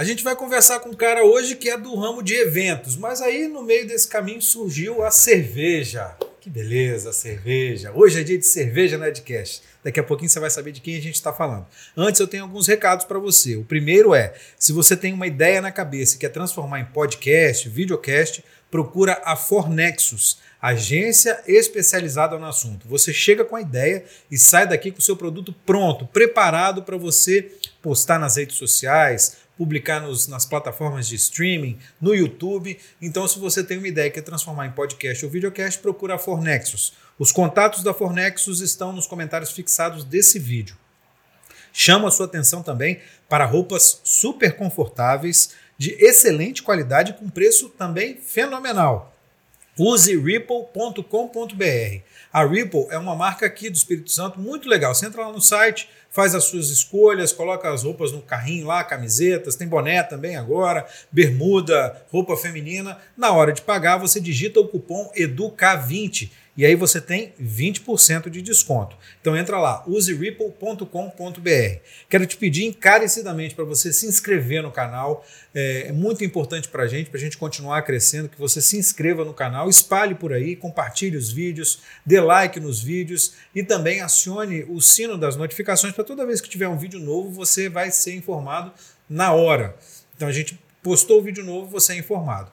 A gente vai conversar com um cara hoje que é do ramo de eventos, mas aí no meio desse caminho surgiu a cerveja. Que beleza, cerveja. Hoje é dia de cerveja na Edcast. Daqui a pouquinho você vai saber de quem a gente está falando. Antes eu tenho alguns recados para você. O primeiro é, se você tem uma ideia na cabeça e quer transformar em podcast, videocast, procura a Fornexus, agência especializada no assunto. Você chega com a ideia e sai daqui com o seu produto pronto, preparado para você postar nas redes sociais, publicar nos, nas plataformas de streaming, no YouTube. Então, se você tem uma ideia que quer transformar em podcast ou videocast, procura a Fornexus. Os contatos da Fornexus estão nos comentários fixados desse vídeo. Chama a sua atenção também para roupas super confortáveis, de excelente qualidade com preço também fenomenal. Use ripple.com.br. A Ripple é uma marca aqui do Espírito Santo muito legal. Você entra lá no site, faz as suas escolhas, coloca as roupas no carrinho lá, camisetas, tem boné também agora, bermuda, roupa feminina. Na hora de pagar, você digita o cupom EDUCA20 e aí você tem 20% de desconto. Então entra lá, useripple.com.br. Quero te pedir encarecidamente para você se inscrever no canal. É, é muito importante para a gente, para a gente continuar crescendo, que você se inscreva no canal, espalhe por aí, compartilhe os vídeos, dê like nos vídeos e também acione o sino das notificações para toda vez que tiver um vídeo novo, você vai ser informado na hora. Então a gente postou o vídeo novo, você é informado.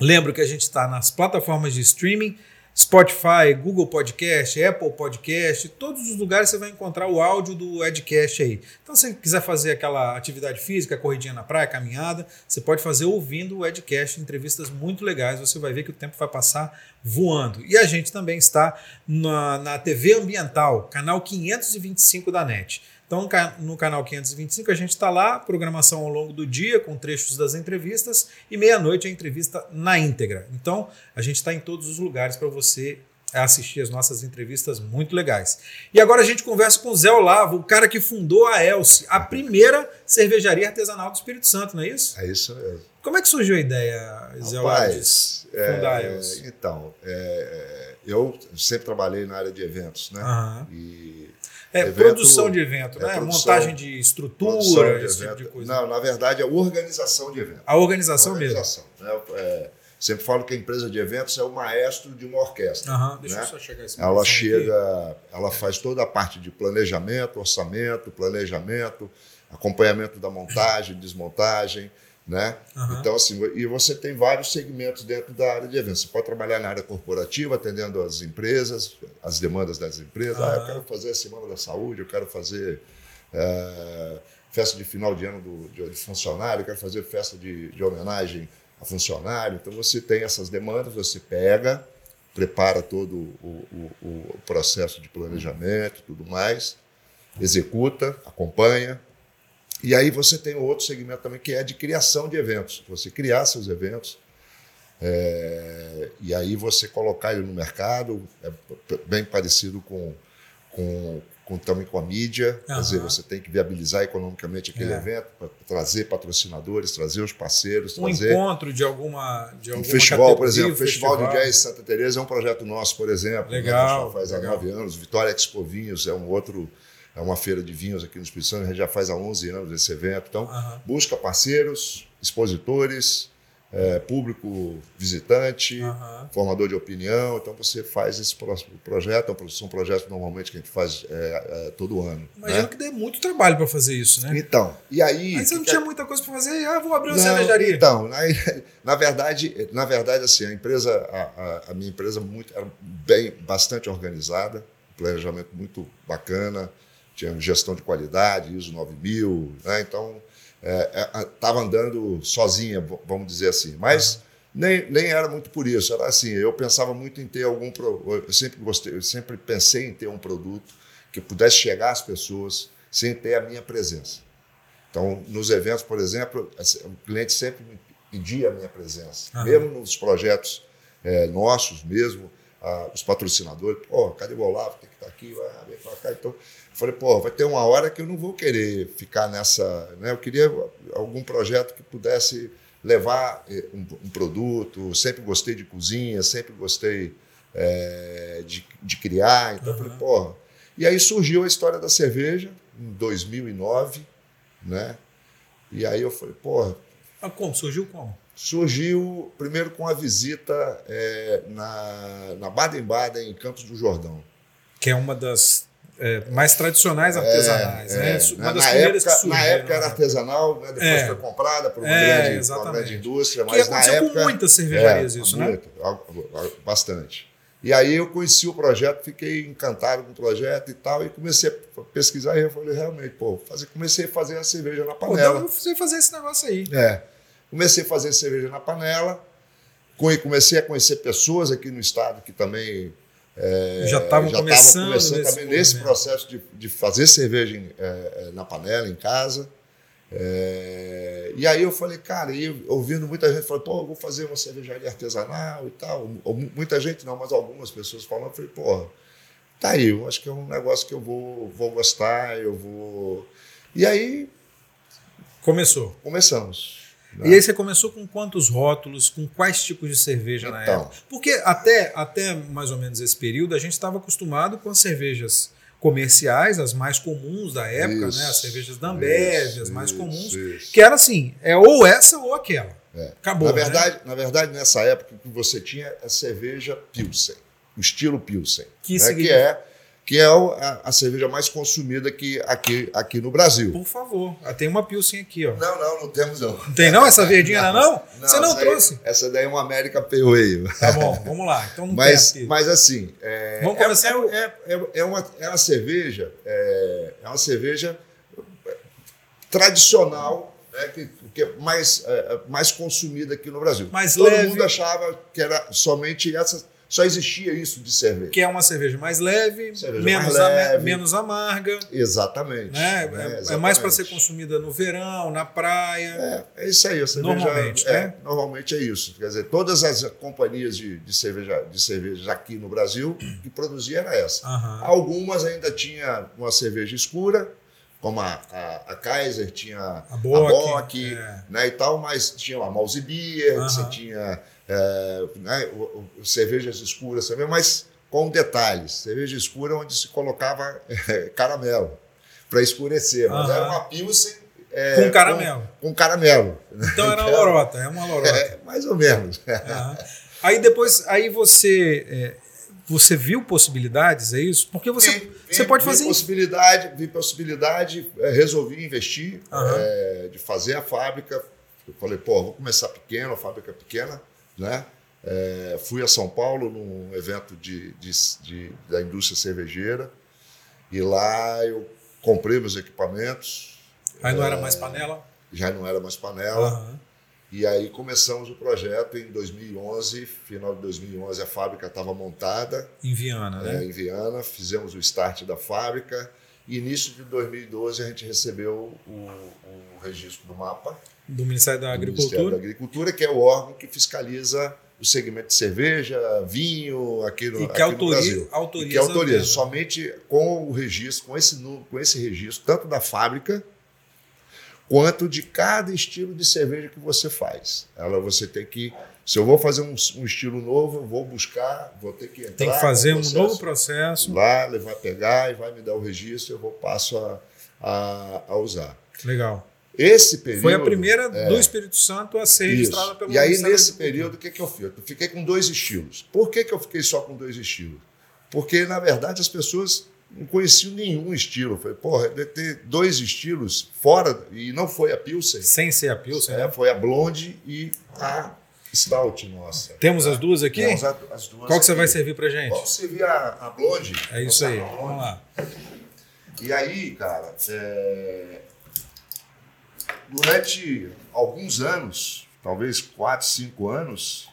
Lembro que a gente está nas plataformas de streaming Spotify, Google Podcast, Apple Podcast, todos os lugares você vai encontrar o áudio do Edcast aí. Então, se você quiser fazer aquela atividade física, corridinha na praia, caminhada, você pode fazer ouvindo o Edcast, entrevistas muito legais, você vai ver que o tempo vai passar voando. E a gente também está na, na TV Ambiental, canal 525 da NET. Então, no canal 525, a gente está lá, programação ao longo do dia, com trechos das entrevistas, e meia-noite a entrevista na íntegra. Então, a gente está em todos os lugares para você assistir as nossas entrevistas muito legais. E agora a gente conversa com o Zé Olavo, o cara que fundou a Elce, a primeira cervejaria artesanal do Espírito Santo, não é isso? É isso mesmo. Como é que surgiu a ideia, Zé Olavo, de fundar é, a Elce? Então, é, eu sempre trabalhei na área de eventos, né? Aham. E É Evento- produção de evento, é né? produção- Montagem de estrutura, de esse tipo evento. de coisa. Não, na verdade, é organização de eventos. A organização, organização, né? É, sempre falo que a empresa de eventos é o maestro de uma orquestra. mesmo. Aham, Deixa né? eu só chegar esse Ela chega, ela faz toda a parte de planejamento, orçamento, planejamento, acompanhamento da montagem, desmontagem, né? Aham. Então, assim, e você tem vários segmentos dentro da área de eventos. Você pode trabalhar na área corporativa, atendendo as empresas, as demandas das empresas. Ah, eu quero fazer a Semana da Saúde, eu quero fazer eh, festa de final de ano do, de, de funcionário, eu quero fazer festa de, de homenagem a funcionário. Então, você tem essas demandas, você pega, prepara todo o, o- o processo de planejamento e tudo mais, executa, acompanha. E aí você tem outro segmento também que é de criação de eventos. Você criar seus eventos é, e aí você colocar ele no mercado, é bem parecido com, com, com também com a mídia. Quer dizer, você tem que viabilizar economicamente aquele É. evento, pra trazer patrocinadores, trazer os parceiros, Um trazer encontro de alguma de um alguma festival, por exemplo, um o Festival de Jazz Santa Teresa é um projeto nosso, por exemplo. né, Legal, que a gente já faz há legal. nove anos. Vitória Expo Vinhos é um outro, é uma feira de vinhos aqui no Espírito Santo. A gente já faz há 11 anos esse evento. Então, Aham. busca parceiros, expositores, eh, público visitante, Aham. formador de opinião. Então, você faz esse pro- projeto. São projetos normalmente que a gente faz eh, eh, todo ano. Imagino né? que dê muito trabalho para fazer isso, né? Então, e aí. Aí você não tinha muita coisa para fazer, ah, vou abrir uma não, cervejaria. Então, na, na verdade, na verdade, assim, a empresa, a, a- a minha empresa muito, era bem, bastante organizada, planejamento muito bacana, tinha gestão de qualidade, ISO 9000, né? Então, estava andando sozinha, vamos dizer assim. Mas nem, nem era muito por isso, era assim, eu pensava muito em ter algum, pro- eu sempre gostei, eu sempre pensei em ter um produto que pudesse chegar às pessoas sem ter a minha presença. Então, nos eventos, por exemplo, o cliente sempre me pedia a minha presença. Aham. Mesmo nos projetos eh, nossos mesmo, os patrocinadores, pô, cadê o Olavo? Tem que estar aqui, vai, vem pra cá. Então, falei, pô, vai ter uma hora que eu não vou querer ficar nessa... Né? Eu queria algum projeto que pudesse levar eh, um, um produto, sempre gostei de cozinha, sempre gostei eh, de, de criar. Então, eu falei, porra... E aí surgiu a história da cerveja, em 2009, né? E aí eu falei, porra. Ah, como? Surgiu como? Surgiu primeiro com a visita é, na, na Baden-Baden, em Campos do Jordão. Que é uma das é, mais tradicionais artesanais, É, né? é. Uma Na, das na primeiras época, que surgiram. na época era né? artesanal, né? depois É. foi comprada por uma, É, grande, uma grande indústria, Que mas na aconteceu época. com muitas cervejarias isso, né? muito, al- bastante. E aí eu conheci o projeto, fiquei encantado com o projeto e tal, e comecei a pesquisar e eu falei, realmente, pô, fazer, comecei a fazer a cerveja na Pô, panela. então eu fui fazer esse negócio aí. É. Comecei a fazer cerveja na panela, co- comecei a conhecer pessoas aqui no estado que também é, Já estavam começando começando nesse também nesse processo de, de fazer cerveja em- é, é, na panela, em casa. É, e aí eu falei, cara, e ouvindo muita gente falando, pô, eu vou fazer uma cervejaria artesanal e tal. Ou mu- muita gente não, mas algumas pessoas falando, eu falei, pô, tá aí, eu acho que é um negócio que eu vou, vou gostar, eu vou. E aí Começou. começamos. Né? E aí você começou com quantos rótulos, com quais tipos de cerveja na Então. época? Porque até, até mais ou menos esse período a gente estava acostumado com as cervejas comerciais, as mais comuns da época, Isso, né? As cervejas da Ambev, isso, as mais comuns, isso. que era assim, é ou essa ou aquela. É. Acabou. na, né? verdade, na verdade, nessa época, o que você tinha é a cerveja Pilsen, o estilo Pilsen, Que né? que, é, que é a, a cerveja mais consumida aqui, aqui, aqui no Brasil. Por favor, ah, tem uma Pilsen aqui, ó. Não, não, não temos não. Não tem não essa verdinha não? não? Você não essa aí- trouxe? essa daí é uma América Pale Ale. Tá bom, vamos lá. Então não Mas, tem mas assim, é, Vamos é- começar é, é, é, é uma, é uma cerveja, é, é uma cerveja tradicional, né, que, que é mais, é, mais consumida aqui no Brasil. Mais Todo leve. mundo achava que era somente essa, só existia isso de cerveja. Que é uma cerveja mais leve, Cerveja menos, mais leve. menos amarga. Exatamente. Né? né, É- é, mais para exatamente. ser consumida no verão, na praia. É, é isso aí, a cerveja. Normalmente, é, né? Normalmente é isso. Quer dizer, todas as companhias de, de, cerveja, de cervejas aqui no Brasil que produziam era essa. Aham. Algumas ainda tinha uma cerveja escura, como a, a, a Kaiser tinha A Bock, Bock, é. né, e tal, mas tinha a Mouse Beer, Aham. você tinha é, né, cervejas escuras também, mas com detalhes. Cerveja escura onde se colocava é, caramelo para escurecer, mas era uma Pilsen é, Com caramelo. Com, com caramelo. Então era uma lorota, é uma lorota. É, mais ou menos. Aí depois, aí você, é, você viu possibilidades, é isso? Porque você, Vi- vi- você pode vi fazer isso. possibilidade, vi possibilidade, eh, resolvi investir, Aham. eh, de fazer a fábrica. Eu falei, pô, vou começar pequeno, a fábrica pequena, né? Eh, fui a São Paulo num evento de, de, de- da indústria cervejeira e lá eu comprei meus equipamentos. Aí não É. era mais panela. Já não era mais panela. Aham. E aí começamos o projeto em 2011, final de 2011 a fábrica estava montada, Em Viana, né, né? em Viana, fizemos o start da fábrica. E início de 2012 a gente recebeu o, o registro do mapa Do Ministério da do Ministério Agricultura. da Agricultura, que é o órgão que fiscaliza o segmento de cerveja, vinho aqui no, E que autoriza, Brasil. autoriza. E que autoriza somente com o registro, com esse, com esse registro, tanto da fábrica quanto de cada estilo de cerveja que você faz. Ela você tem que, se eu vou fazer um, um estilo novo, eu vou buscar, vou ter que entrar Tem que fazer um novo processo. lá, ele vai pegar e vai me dar o registro, eu vou passo a, a, a usar. Legal. Esse período Foi a primeira é, do Espírito Santo a ser isso. registrada pelo E aí, nesse período, o que, que eu fiz? Eu fiquei com dois estilos. Por que, que eu fiquei só com dois estilos? Porque, na verdade, as pessoas não conheciam nenhum estilo. Eu falei, porra, deve ter dois estilos fora, e não foi a Pilsen, Sem ser a Pilsen, né? né? foi a Blonde e a Stout nossa. Temos as duas aqui? Temos a- as duas Qual que você aqui. vai servir pra gente? Vamos servir a, a Blonde. É isso aí. Blonde. Vamos lá. E aí, cara, é, durante alguns anos, talvez quatro, cinco anos,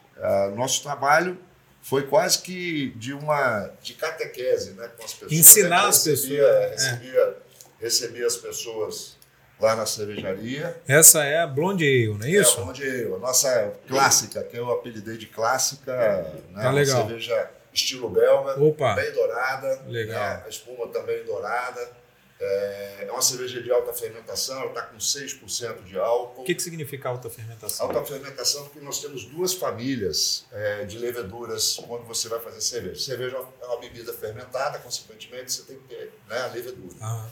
nosso trabalho foi quase que de uma de catequese, né, com as pessoas. Ensinar né, as recebia, pessoas, é. Recebia, recebia as pessoas lá na cervejaria. Essa é a Blonde Ale, não é isso? É onde a nossa clássica, que eu apelidei de clássica, né, Tá uma legal. cerveja estilo belga, Opa. bem dourada, Legal. né, a espuma também dourada. É, é uma cerveja de alta fermentação, ela está com 6% de álcool. O que, que significa alta fermentação? Alta fermentação porque nós temos duas famílias é, de leveduras quando você vai fazer cerveja. Cerveja é uma bebida fermentada, consequentemente você tem que ter né, a levedura. Ah,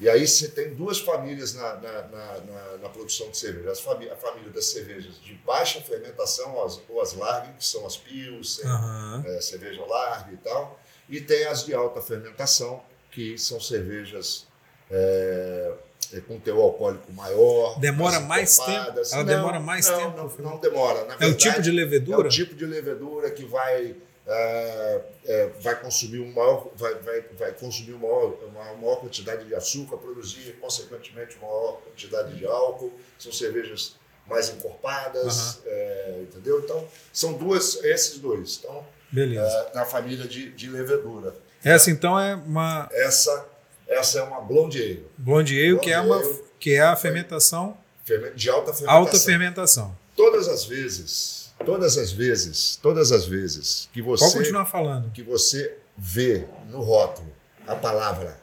E aí você tem duas famílias na, na, na, na, produção de cerveja. As famí a família das cervejas de baixa fermentação, as, ou as largas, que são as Pilsen, Aham. é, cerveja larga e tal. E tem as de alta fermentação, que são cervejas é, é, com teor alcoólico maior. Demora mais tempo? Ela demora mais não, tempo? Não, não demora. Na É o tipo de é levedura? o tipo de levedura que vai, é, é, vai consumir um maior, vai, vai, vai consumir uma maior, uma maior quantidade de açúcar, produzir, consequentemente, uma maior quantidade de álcool. São cervejas mais encorpadas, é, entendeu? Então, são duas, esses dois. Então, Beleza. é, na família de, de levedura. Essa então é uma Essa, essa é uma blonde ale, blonde ale, que é, uma, Blonde ale. que é a fermentação, ferme- de alta fermentação. alta fermentação. Todas as vezes, todas as vezes, todas as vezes que você Pode continuar falando. que você vê no rótulo a palavra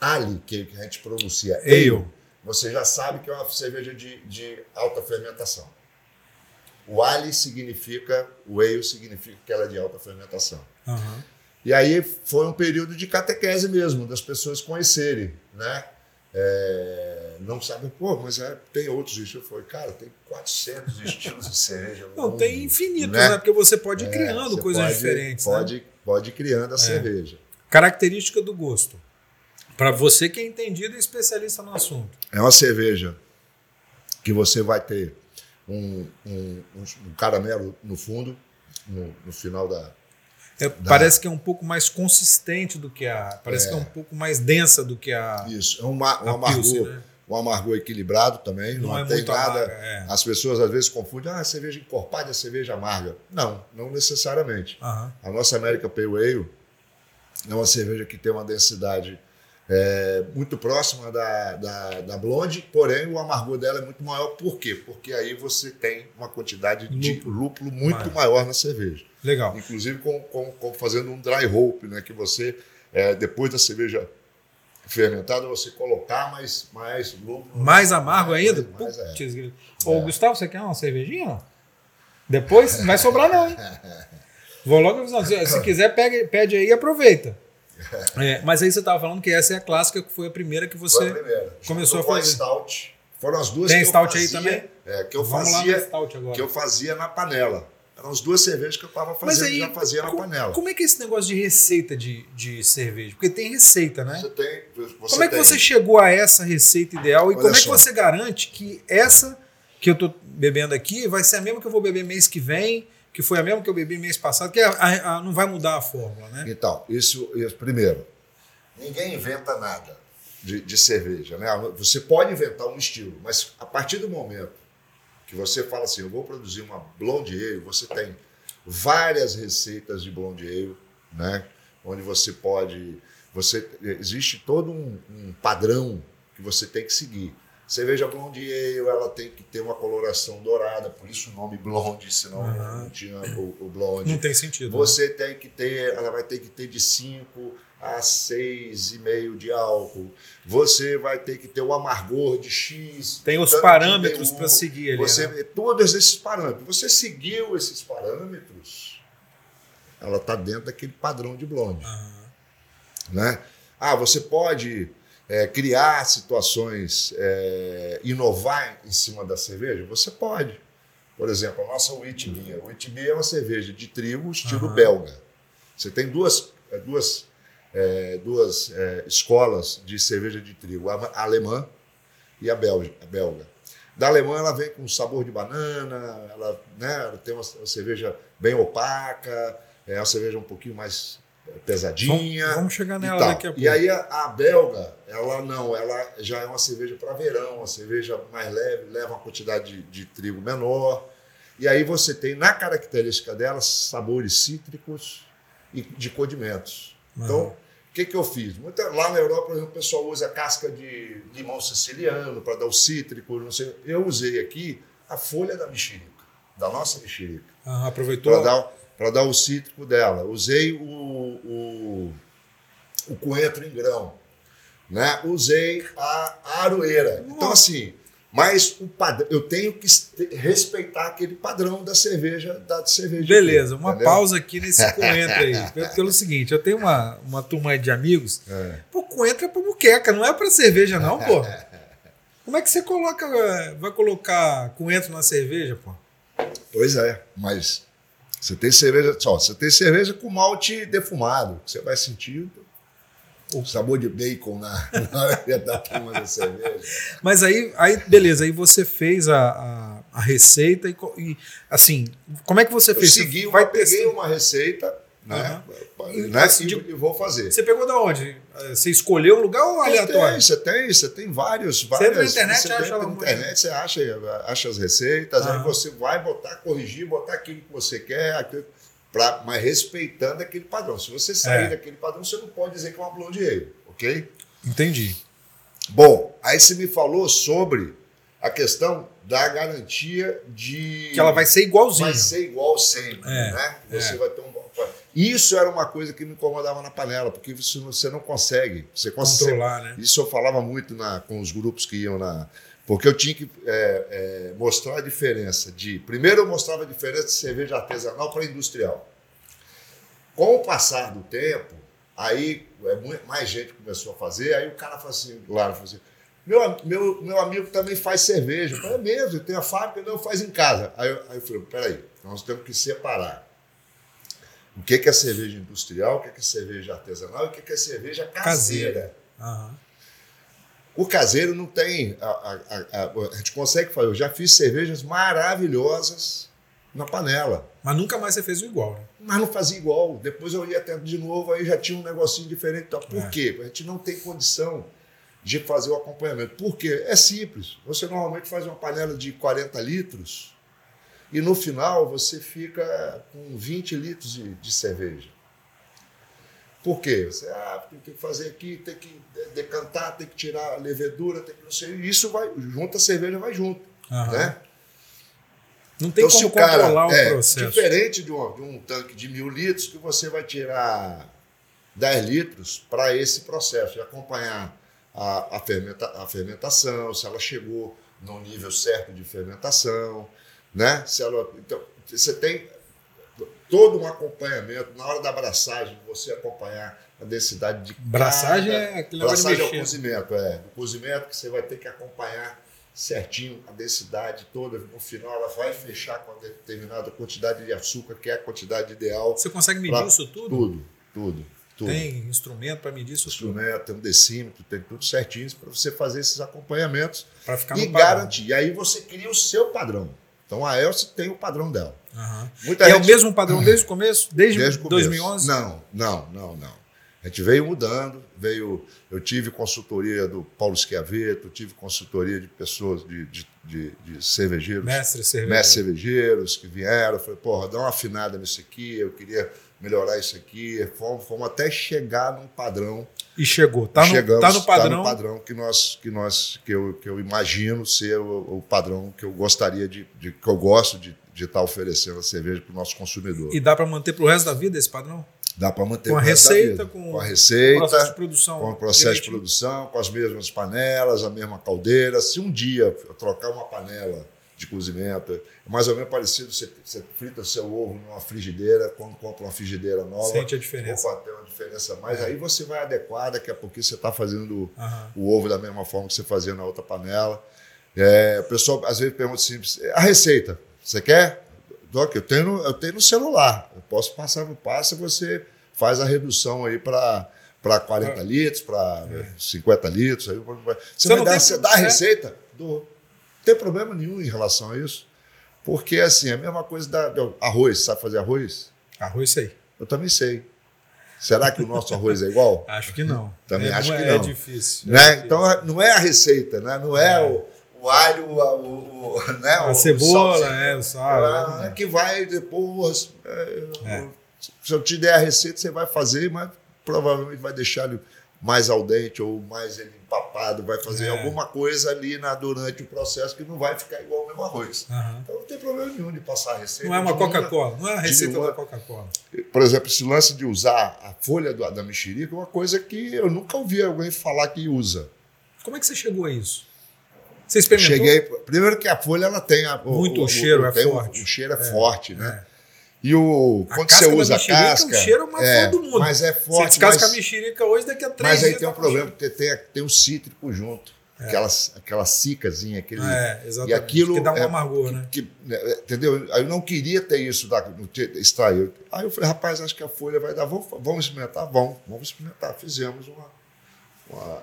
ali, que a gente pronuncia Ale. ale, você já sabe que é uma cerveja de, de alta fermentação. O ali significa, o ale significa que ela é de alta fermentação. Aham. E aí foi um período de catequese mesmo, das pessoas conhecerem, né? É, não sabem, pô, mas é, tem outros estilos. Eu falei, cara, tem 400 estilos de cerveja. Não, tem infinitos, né? né? Porque você pode ir É, criando coisas pode- diferentes. né? Pode, pode ir criando a cerveja. Característica do gosto. Para você que é entendido e especialista no assunto. É uma cerveja que você vai ter um, um, um- caramelo no fundo, no, no final da. É, Parece que é um pouco mais consistente do que a. Parece É. que é um pouco mais densa do que a. Isso, é um, ma- um amargor. Pilsen, né? Um amargor equilibrado também. Não, Não é tem muito nada. amarga, é. As pessoas às vezes confundem, ah, cerveja encorpada é cerveja amarga. Não, não necessariamente. Aham. A nossa América Pale Ale é uma cerveja que tem uma densidade é, muito próxima da, da, da blonde, porém o amargor dela é muito maior. Por quê? Porque aí você tem uma quantidade de Lúpulo. lúpulo muito Maior. maior na cerveja. Legal. Inclusive com, com, com fazendo um dry hope, né? que você, é, depois da cerveja fermentada, você colocar mais, mais. Mais amargo Mais- ainda? mais, é. Putz. Ô, Gustavo, você quer uma cervejinha? Depois não vai sobrar, não, hein? Vou logo avisando. Se, se quiser, pega, pede aí e aproveita. É, mas aí você estava falando que essa é a clássica, que foi a primeira que você. primeira. começou a fazer. Stout. Foram as duas Tem que eu aí fazia, também? É, que eu Vamos fazia no Stout agora. que eu fazia na panela. As duas cervejas que eu estava fazendo, aí, já fazia na panela. Como é que é esse negócio de receita de, de cerveja? Porque tem receita, né? Você tem, você como é que tem- você chegou a essa receita ideal e Olha como é que você garante que essa que eu tô bebendo aqui vai ser a mesma que eu vou beber mês que vem, que foi a mesma que eu bebi mês passado, que a- a- a- não vai mudar a fórmula, né? Então, isso, isso- primeiro, ninguém inventa nada de, de cerveja, né? Você pode inventar um estilo, mas a partir do momento que você fala assim, eu vou produzir uma blonde ale, você tem várias receitas de blonde ale, né? Onde você pode, você existe todo um, um padrão que você tem que seguir. Cerveja blonde ale, ela tem que ter uma coloração dourada, por isso o nome blonde, senão Aham. não tinha o, o blonde. Não tem sentido. né? Você tem que ter, ela vai ter que ter de 5 a 6,5 de álcool. Você vai ter que ter o amargor de X. Tem os parâmetros para seguir ali. Você né? todos esses parâmetros. Você seguiu esses parâmetros, ela está dentro daquele padrão de blonde, Aham. né? Ah, você pode é, criar situações, é, inovar em cima da cerveja? Você pode. Por exemplo, a nossa. Wheat Beer é uma cerveja de trigo estilo Aham. belga. Você tem duas, é, duas, é, duas é, escolas de cerveja de trigo, a alemã e a belga. A belga. Da alemã ela vem com sabor de banana, ela, né, ela tem uma, uma cerveja bem opaca, é uma cerveja um pouquinho mais pesadinha. Vamos, vamos chegar nela daqui a pouco. e aí a, a belga, ela não, ela já é uma cerveja para verão, uma cerveja mais leve, leva uma quantidade de, de trigo menor. E aí você tem na característica dela sabores cítricos e de condimentos. Então, Aham. o que, que eu fiz? Muita, lá na Europa, por exemplo, o pessoal usa casca de limão siciliano para dar o cítrico, não sei. Eu usei aqui a folha da mexerica, da nossa mexerica Aham, aproveitou. para dar, pra dar o cítrico dela. Usei o, o, o coentro em grão. Né? Usei a, a aroeira. Então, assim, Mas o padrão, eu tenho que respeitar aquele padrão da cerveja, da cerveja. Beleza, uma entendeu? pausa aqui nesse coentro aí. Pelo seguinte, eu tenho uma, uma turma de amigos. É. Pô, coentro é pra muqueca, não é pra cerveja, não, pô. Como é que você coloca, vai colocar coentro na cerveja, pô? Pois é, mas você tem cerveja, só, você tem cerveja com malte defumado, que você vai sentir o sabor de bacon na, na hora da turma da cerveja. Mas aí, aí, beleza, aí você fez a, a, a receita e, e, assim, como é que você fez? Eu segui, eu vai peguei uma receita, né? Uhum. né? Assim, e, e, vou fazer. Você pegou da onde? Você escolheu um lugar ou aleatório? Você tem, você tem vários, várias. Você na internet você acha na internet, você acha, acha as receitas, uhum. aí você vai botar, corrigir, botar aquilo que você quer, aquilo, pra, mas respeitando aquele padrão. Se você sair é. daquele padrão, você não pode dizer que é uma blonde ale, ok? Entendi. Bom, aí você me falou sobre a questão da garantia de. Que ela vai ser igualzinha. Vai ser igual sempre, é, né? Você é. vai ter um isso era uma coisa que me incomodava na panela, porque você não, você não consegue. Você Controlar, né? Isso eu falava muito na, com os grupos que iam na. Porque eu tinha que é, é, mostrar a diferença de. Primeiro, eu mostrava a diferença de cerveja artesanal para industrial. Com o passar do tempo, aí é, mais gente começou a fazer, aí o cara falou assim, claro, falou assim, meu, meu, meu amigo também faz cerveja. Eu falei, é mesmo, tem a fábrica, não, faz em casa. Aí, aí eu falei, peraí, nós temos que separar o que é cerveja industrial, o que é cerveja artesanal e o que é cerveja caseira. Uhum. O caseiro não tem. A, a, a, a, gente consegue fazer. Eu já fiz cervejas maravilhosas na panela. Mas nunca mais você fez o igual, né? Mas não fazia igual. Depois eu ia até de novo, aí já tinha um negocinho diferente. Por é. quê? A gente não tem condição de fazer o acompanhamento. Por quê? É simples. Você normalmente faz uma panela de 40 litros e no final você fica com 20 litros de, de cerveja. Por quê? Você ah, tem que fazer aqui, tem que decantar, tem que tirar a levedura, tem que não sei. Isso vai, junto a cerveja vai junto. Uhum. Né? Não tem então, como controlar cara, o é, processo. Diferente de um, de um tanque de mil litros, que você vai tirar 10 litros para esse processo, e acompanhar a, a, fermenta, a fermentação, se ela chegou no nível certo de fermentação, né? Se ela, então, você tem todo um acompanhamento na hora da abraçagem, você acompanhar a densidade de braçagem é aquele braçagem é o cozimento, é o cozimento que você vai ter que acompanhar certinho a densidade toda. No final, ela vai fechar com determinada quantidade de açúcar, que é a quantidade ideal. Você consegue medir isso tudo? Tudo, tudo. Tudo. Tem instrumento para medir isso? Instrumento, tem um decímetro, tem tudo certinho para você fazer esses acompanhamentos para ficar e garantir. E aí você cria o seu padrão. Então a Elsa tem o padrão dela. Uhum. E gente... é o mesmo padrão desde o começo? Desde, desde o começo. 2011? Não, não, não, não. A gente veio mudando, veio. Eu tive consultoria do Paulo Schiavetto, tive consultoria de pessoas, de, de, de, de cervejeiros. Mestres cervejeiros. Mestres cervejeiros que vieram. Falei, porra, dá uma afinada nisso aqui, eu queria melhorar isso aqui. Fomos, fomos até chegar num padrão. E chegou. Tá no, Chegamos, tá no padrão. Tá no padrão que nós, que nós, que eu, que eu imagino ser o, o padrão que eu gostaria de, de que eu gosto de estar tá oferecendo a cerveja para o nosso consumidor. E dá para manter para o resto da vida esse padrão? Dá para manter com a receita, com, com a receita, processo de produção, com o processo direitinho. de produção, com as mesmas panelas, a mesma caldeira. Se um dia eu trocar uma panela de cozimento, é mais ou menos parecido, você, você frita seu ovo numa frigideira, quando compra uma frigideira nova, sente a diferença. Opa, tem uma diferença mais. É. Aí você vai adequar, daqui a pouquinho você está fazendo uhum. o ovo da mesma forma que você fazia na outra panela. É, o pessoal às vezes pergunta simples, a receita, você quer? Doc, eu tenho, eu tenho no celular. Eu posso passar no passo e você faz a redução aí para para 40 é. litros, para é. 50 litros. Aí, você, você vai dar, você dá a receita? Do, não tem problema nenhum em relação a isso. Porque, assim, é a mesma coisa da, arroz. Sabe fazer arroz? Arroz sei. Eu também sei. Será que o nosso arroz é igual? acho que não. Também é, acho não que é, não. É difícil. Né? É difícil. Então, não é a receita, né? não é, o o alho, o, o, né, a o, cebola, o é, o sal. É, é, que vai depois. É, é. Se eu te der a receita, você vai fazer, mas provavelmente vai deixar ele mais al dente ou mais ele empapado, vai fazer é. alguma coisa ali na, durante o processo que não vai ficar igual ao mesmo arroz. Uhum. Então não tem problema nenhum de passar a receita. Não é uma Coca-Cola, não é a receita uma, da Coca-Cola. Por exemplo, esse lance de usar a folha do, da mexerica é uma coisa que eu nunca ouvi alguém falar que usa. Como é que você chegou a isso? Você experimentou? Cheguei. Primeiro que a folha ela tem a, Muito o cheiro, é tem o- forte. O, cheiro é, É, forte, né? É. E o A quando casca você usa a casca, cheiro é o mais é, do mundo. mas é Você forte, descasca mas, a mexerica hoje, daqui a três mas aí tem um tá problema porque tem, tem o cítrico junto, aquela aquela cicazinha, aquele É, exatamente. e aquilo que dá um é- amargor, né? que, né, entendeu? Aí eu não queria ter isso da, extrair. Aí eu falei, rapaz, acho que a folha vai dar. Vamos, vamos experimentar? Vamos, vamos experimentar. Fizemos uma. uma,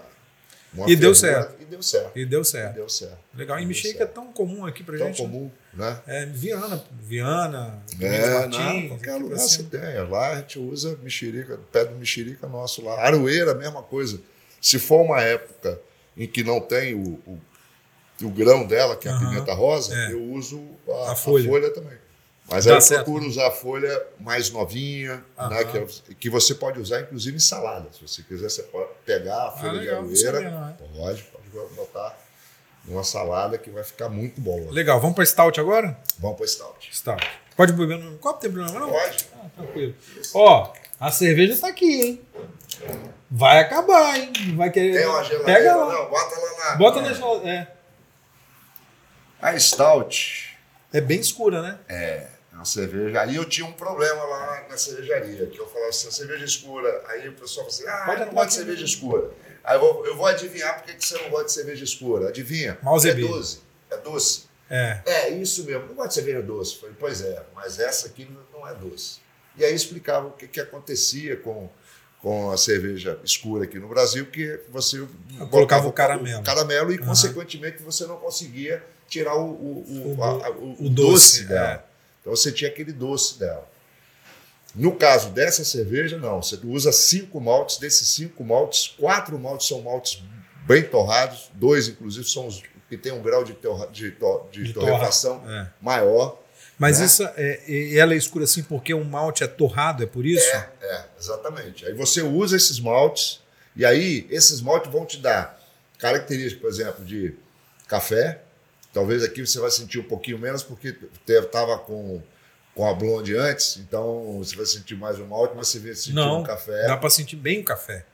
uma E deu fervura certo. E deu certo. E deu E certo. deu certo. Legal. E mexerica é tão comum aqui pra Tão gente. né? comum, né? É, Viana, Viana, É, Martins, qualquer lugar você tem. Lá a gente usa mexerica, pé do mexerica nosso lá. Aroeira, mesma coisa. Se for uma época em que não tem o, o, o grão dela, que é a Aham, pimenta rosa, é. eu uso a, A a folha. folha. também. Mas Dá aí eu certo. procuro usar a folha mais novinha, né, que, é- que você pode usar inclusive em salada. Se você quiser, você pode pegar a folha de Ah, não aroeira, é? pode, pode numa salada que vai ficar muito boa. Legal. Vamos pra Stout agora? Vamos para stout. Stout. Pode beber no copo, tem problema não? Pode. Ah, tranquilo. Ó, a cerveja tá aqui, hein? Vai acabar, hein? Vai querer. Tem uma geladeira? Pega lá. Não, bota lá na. Bota na geladeira. É. A stout É bem escura, né? é uma cerveja. Ali eu tinha um problema lá na, cervejaria, que eu falava assim, cerveja escura. Aí o pessoal falava assim, ah, Pode eu não anotar gosto de aqui. cerveja escura. Aí eu vou, eu vou adivinhar por que você não gosta de cerveja escura. Adivinha? Malzebir. É doce. É doce. É. É, isso mesmo. Não gosto de cerveja doce. Falei, pois é, mas essa aqui não é doce. E aí explicava o que, que acontecia com, com a cerveja escura aqui no Brasil, que você colocava o caramelo. o caramelo e, Aham. consequentemente, você não conseguia tirar o, o, o, a- o doce, doce, dela. é. Então você tinha aquele doce dela. No caso dessa cerveja, não. Você usa cinco maltes. Desses cinco maltes, quatro maltes são maltes bem torrados. Dois, inclusive, são os que têm um grau de, torra, de, to- de De torrefação torra, é. maior. Mas Né? isso é, ela é escura assim porque o malte é torrado, é por isso? É, é, exatamente. Aí você usa esses maltes, e aí esses maltes vão te dar características, por exemplo, de café. Talvez aqui você vai sentir um pouquinho menos, porque estava com, com a blonde antes, então você vai sentir mais o malte, mas você vai sentir Não, um café. dá pra sentir bem o café.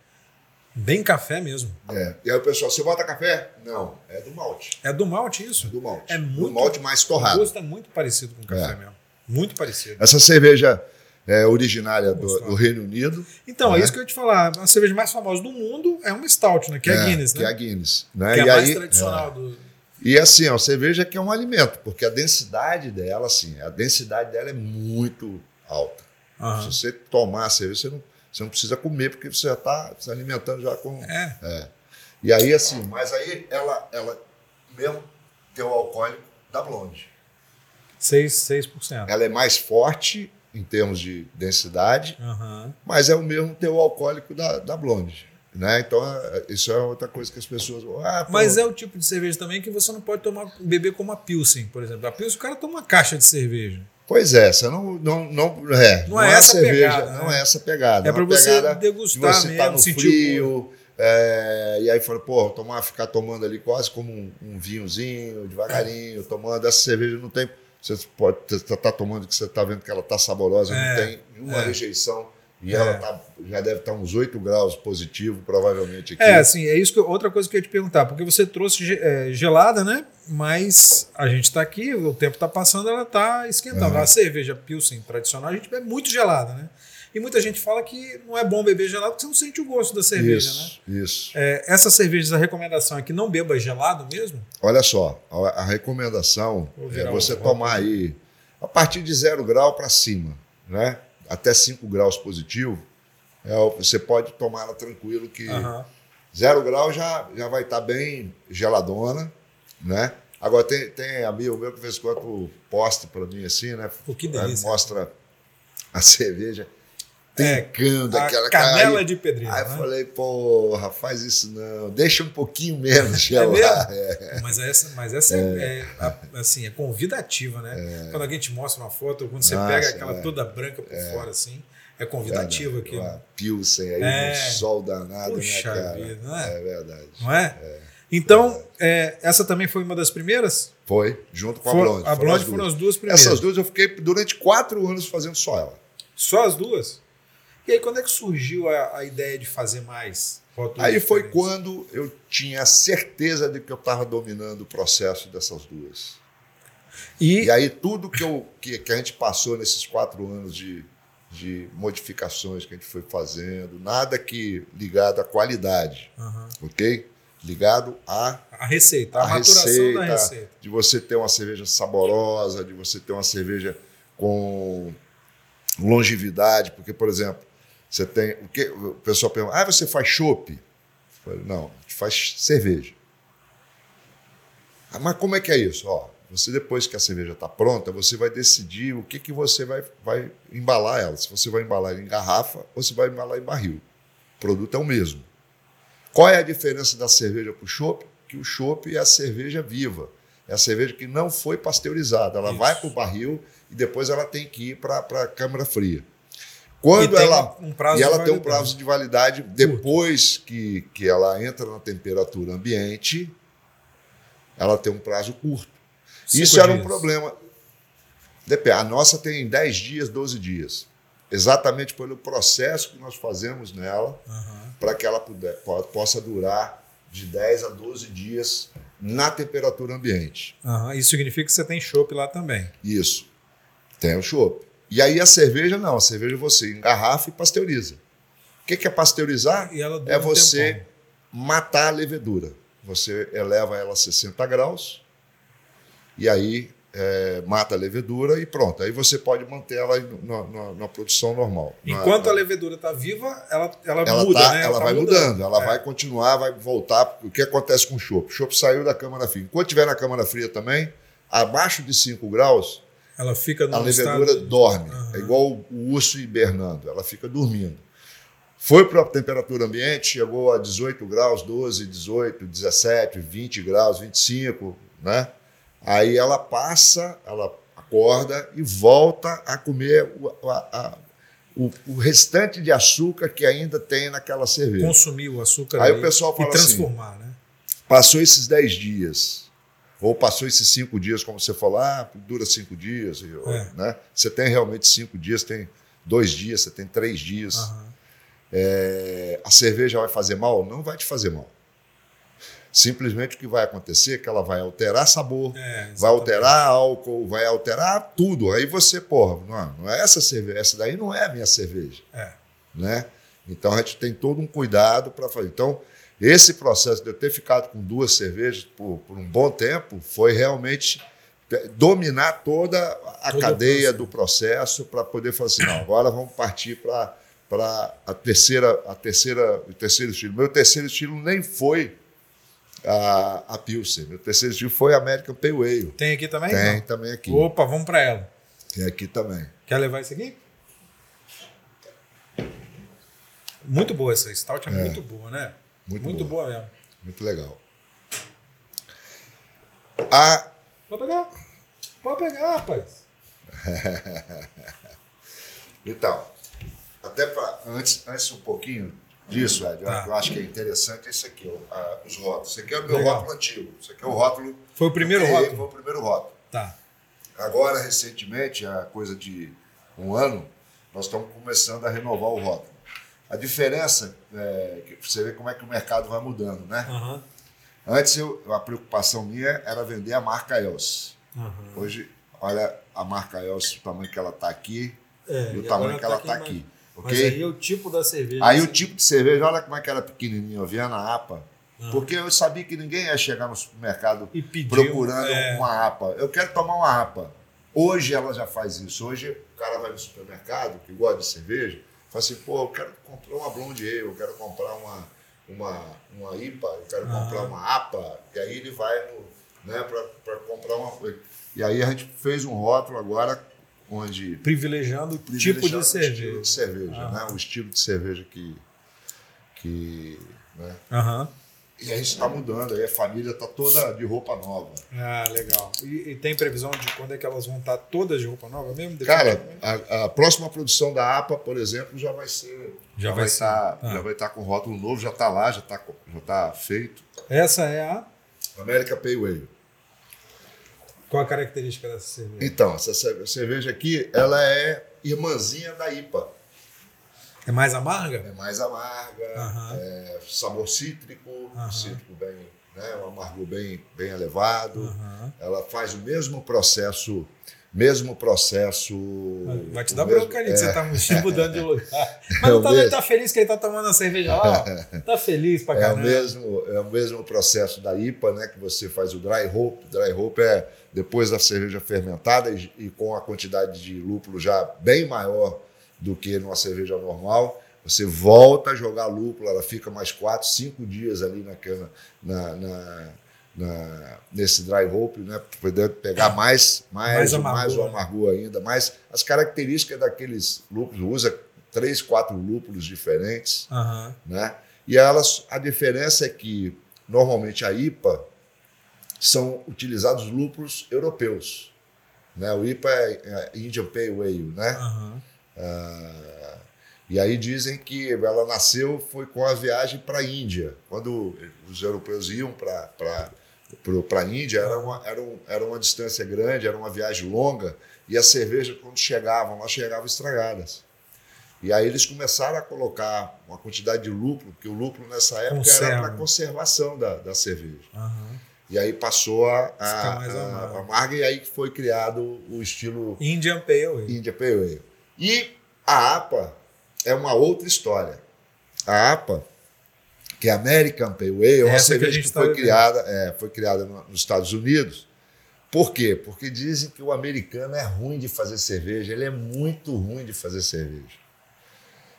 Bem café mesmo. É. E aí o pessoal, você bota café? Não, é do malte. É do malte isso? É do malte. É Do muito- malte mais O torrado. gosto é muito parecido com o café É. mesmo. Muito parecido. Essa cerveja é originária do, do Reino Unido. Então, é né? isso que eu ia te falar. A cerveja mais famosa do mundo é uma Stout, né? Que é, a Guinness, Que né? é a Guinness. Né? Que é a E mais aí- tradicional do. E assim, é uma cerveja que é um alimento, porque a densidade dela, assim, a densidade dela é muito alta. Aham. Se você tomar a cerveja, você não, você não precisa comer, porque você já está se alimentando já com. É. E aí, assim, mas aí ela, ela mesmo tem o alcoólico da blonde. 6, 6%. Ela é mais forte em termos de densidade, Aham. mas é o mesmo teor alcoólico da, da blonde. Né? Então, é- isso é outra coisa que as pessoas. Ah, Mas é o tipo de cerveja também que você não pode tomar, beber como a Pilsen, por exemplo. A Pilsen, o cara toma uma caixa de cerveja. Pois é, você não, não, não, é, Não é essa cerveja, pegada, não né? é essa pegada. É uma pra você degustar de você tá mesmo, no sentir o frio, é, e aí fala, pô, tomar, ficar tomando ali quase como um, um vinhozinho, devagarinho, tomando. Essa cerveja não tem. Você pode estar tá tomando que você está vendo que ela está saborosa, É, não tem nenhuma é. rejeição. E É. ela tá, já deve estar uns 8 graus positivo, provavelmente aqui. É, assim, é isso que eu- outra coisa que eu ia te perguntar, porque você trouxe é, gelada, né? Mas a gente tá aqui, o tempo tá passando, ela tá esquentando. Uhum. A cerveja Pilsen tradicional, a gente bebe muito gelada, né? E muita gente fala que não é bom beber gelado porque você não sente o gosto da cerveja, né? isso, isso. É, essas cervejas, a recomendação é que não beba gelado mesmo? Olha só, a, a recomendação é você tomar aí a partir de zero grau para cima, né? Até 5 graus positivo, é, o- você pode tomar ela tranquilo que Aham. zero grau já, já vai estar bem geladona, né? Agora tem, tem amigo meu que em quando posta para mim assim, né? Pô, que delícia. Mostra a cerveja trincando A aquela canela cara. de pedreiro, Aí né? eu falei, porra, faz isso não, deixa um pouquinho menos É gelar. mesmo? Mas essa, mas essa é, é, a- assim, é convidativa, né? Quando alguém te mostra uma foto, quando você Nossa, pega aquela é. toda branca por fora, assim, é convidativa aquilo. Uma Pilsen aí, É. um sol danado, Puxa né, cara? vida, não é? É verdade. Não é? Então, é, essa também foi uma das primeiras? Foi, junto com a For- Blonde. a foram Blonde foram as duas primeiras. Essas duas eu fiquei durante quatro anos fazendo só ela. Só as duas? E aí, quando é que surgiu a, a ideia de fazer mais? Aí foi quando eu tinha certeza de que eu estava dominando o processo dessas duas. E, E aí tudo que, eu, que, que a gente passou nesses quatro anos de, de modificações que a gente foi fazendo, nada que ligado à qualidade, Aham. ok? Ligado à a receita, a, a maturação receita, da receita. de você ter uma cerveja saborosa, de você ter uma cerveja com longevidade, porque, por exemplo, você tem. O, que, o pessoal pergunta, ah, você faz chopp? Falei, Não, a gente faz cerveja. Ah, mas como é que é isso? Ó, você depois que a cerveja está pronta, você vai decidir o que, que você vai, vai embalar ela. Se você vai embalar em garrafa ou se vai embalar em barril. O produto é o mesmo. Qual é a diferença da cerveja para o chopp? Que o chopp é a cerveja viva. É a cerveja que não foi pasteurizada. Ela Isso. vai para o barril e depois ela tem que ir para a câmara fria. E Quando tem ela, um e ela tem um prazo de validade depois que, que ela entra na temperatura ambiente, ela tem um prazo curto. Cinco Isso era um dias. problema. A nossa tem 10 dias, 12 dias. Exatamente pelo processo que nós fazemos nela Aham. para que ela puder, po- possa durar de 10 a 12 dias na temperatura ambiente. Aham. Isso significa que você tem chopp lá também. Isso. Tem o chopp. E aí a cerveja não, a cerveja você engarrafa e pasteuriza. O que que é pasteurizar? E ela É você matar a levedura. Você eleva ela a 60 graus e aí é, mata a levedura e pronto. Aí você pode manter ela na, na- na produção normal. Enquanto na- a levedura está viva, ela, ela, ela, muda, tá- né? ela tá vai mudando, ela É. vai continuar, vai voltar. O que acontece com o chopp? O chopp saiu da câmara fria. Enquanto estiver na câmara fria também, abaixo de 5 graus, Ela fica no a levedura estado... dorme. Aham. É igual o urso hibernando, ela fica dormindo. Foi para a temperatura ambiente, chegou a 18 graus, 12, 18, 17, 20 graus, 25, né? Aí ela passa, ela acorda e volta a comer o, a- a- o- o restante de açúcar que ainda tem naquela cerveja. consumir o açúcar Aí o pessoal fala e assim, transformar, né? Passou esses 10 dias, ou passou esses 5 dias, como você falou, ah, dura 5 dias, É. né? Você tem realmente 5 dias, tem dois dias, você tem três dias. Aham. É, a cerveja vai fazer mal? Não vai te fazer mal. Simplesmente o que vai acontecer é que ela vai alterar sabor, É, vai alterar álcool, vai alterar tudo. Aí você, porra, não, não é essa cerveja, essa daí não é a minha cerveja É. né? Então a gente tem todo um cuidado para fazer. Então, esse processo de eu ter ficado com duas cervejas por, por um bom tempo foi realmente dominar toda a cadeia do processo para poder falar assim, não, agora vamos partir para para a terceira a terceira o terceiro estilo. Meu terceiro estilo nem foi a, a Pilsen. Meu terceiro estilo foi a American Pale Ale. Tem aqui também? Tem Não. também aqui. Opa, vamos para ela. Tem aqui também. Quer levar isso aqui? Muito boa essa stout, é, muito boa, né? Muito boa. mesmo. Muito legal. A Pode pegar. Pode pegar, rapaz. Então, até para antes, antes um pouquinho disso, Ed, eu- Tá. eu acho que é interessante esse aqui, a- os rótulos. Esse aqui é o meu Legal. rótulo antigo. Esse aqui é o rótulo. Foi o primeiro criei, rótulo? Foi o primeiro rótulo. Tá. Agora, recentemente, há coisa de um ano, nós estamos começando a renovar o rótulo. A diferença é que você vê como é que o mercado vai mudando, né? Aham. Antes, eu, a preocupação minha era vender a marca Els. Aham. Hoje, olha a marca Els, o tamanho que ela está aqui É, e o e tamanho agora que ela tá está aqui, aqui. Mas ok? aí é o tipo da cerveja. Aí o assim. tipo de cerveja, olha como é que era pequenininho, eu via na APA. Porque eu sabia que ninguém ia chegar no supermercado E pediu, procurando é. uma APA. Eu quero tomar uma APA. Hoje ela já faz isso. Hoje o cara vai no supermercado, que gosta de cerveja, fala assim, pô, eu quero comprar uma Blonde Ale, eu quero comprar uma, uma, uma IPA, eu quero Ah. comprar uma APA. E aí ele vai no, né, para comprar uma coisa. E aí a gente fez um rótulo agora onde Privilegiando o tipo de o cerveja. estilo de cerveja, Ah. né? O estilo de cerveja que. que né? Aham. E aí está mudando, aí a família está toda de roupa nova. Ah, legal. E, e tem previsão de quando é que elas vão estar todas de roupa nova mesmo? Cara, a, a próxima produção da APA, por exemplo, já vai ser. Já vai ser. estar Ah. já vai estar com rótulo novo, já está lá, já está já tá feito. Essa é a. América Ale. Qual a característica dessa cerveja? Então, essa ce- cerveja aqui, ela é irmãzinha da IPA. É mais amarga? É mais amarga, Aham. é sabor cítrico, Aham. cítrico bem, né, um amargor bem, bem elevado. Aham. Ela faz o mesmo processo, mesmo processo. Vai te dar mesmo- bronca ali, que é, você tá mudando de lugar. Mas É não tá, mesmo. tá feliz que ele tá tomando a cerveja lá. ó. Tá feliz pra É o, caramba. mesmo, é o mesmo processo da IPA, né? Que você faz o dry hop. Dry hop é depois da cerveja fermentada e, e com a quantidade de lúpulo já bem maior do que numa cerveja normal. Você volta a jogar lúpulo, ela fica mais quatro, cinco dias ali na cana, na, na- na- nesse dry hop, né? Para poder pegar mais, Mais mais, amargor, mais o amargor ainda, mais as características daqueles lúpulos. Usa três, quatro lúpulos diferentes Aham. né? E elas, a diferença é que normalmente a IPA são utilizados lúpulos europeus, né? O IPA é, é Indian Pale Ale, né? Aham. Ah, e aí dizem que ela nasceu foi com a viagem para a Índia, quando os europeus iam para para a Índia era uma, era, um, era uma distância grande, era uma viagem longa e as cervejas quando chegavam lá chegavam estragadas. E aí eles começaram a colocar uma quantidade de lúpulo, porque o lúpulo nessa época Conserva. era para conservação da, da cerveja. Aham. E aí passou a, a, a, a amarga e aí foi criado o estilo Indian Pale Ale. Índia Pale Ale. E a APA é uma outra história. A APA, que é American Pale Ale, é uma que cerveja gente que, tá foi criada, é, foi criada no- nos Estados Unidos. Por quê? Porque dizem que o americano é ruim de fazer cerveja, ele é muito ruim de fazer cerveja.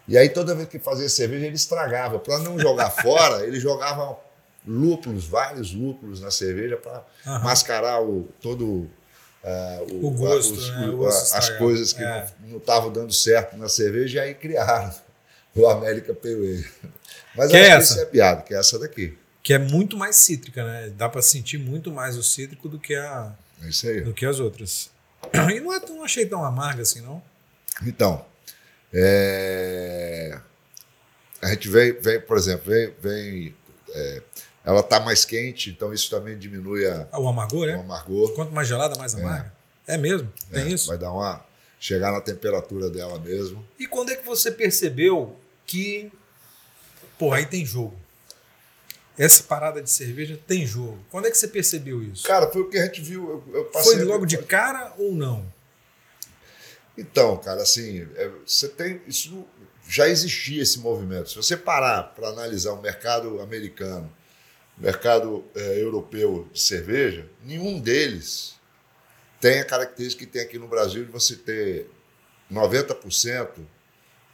E aí toda vez que fazia cerveja ele estragava. Para não jogar fora, ele jogava lúpulos, vários lúpulos na cerveja para Aham. mascarar o, todo ah, O gosto, os- né? O o- as coisas que É. não estavam dando certo na cerveja e aí criaram o América Pale Ale. Mas Que acho é que essa? isso é piada, que é essa daqui. Que é muito mais cítrica, né? Dá pra sentir muito mais o cítrico do que, a, É isso aí. do que as outras. E não, é, tão- não achei tão amarga assim, não. Então, é, a gente vem, vem, por exemplo, vem, vem é, ela está mais quente, então isso também diminui a, O amargor, o amargor. Quanto mais gelada, mais amarga. É, mesmo? Tem É, isso? Vai dar uma chegar na temperatura dela mesmo. E quando é que você percebeu que, pô, aí tem jogo? Essa parada de cerveja tem jogo. Quando é que você percebeu isso? Cara, foi o que a gente viu. Eu, eu passei, Foi logo de cara ou não? Então, cara, assim, é, você tem isso já existia esse movimento. Se você parar para analisar o mercado americano, mercado é, europeu de cerveja, nenhum deles tem a característica que tem aqui no Brasil de você ter 90%,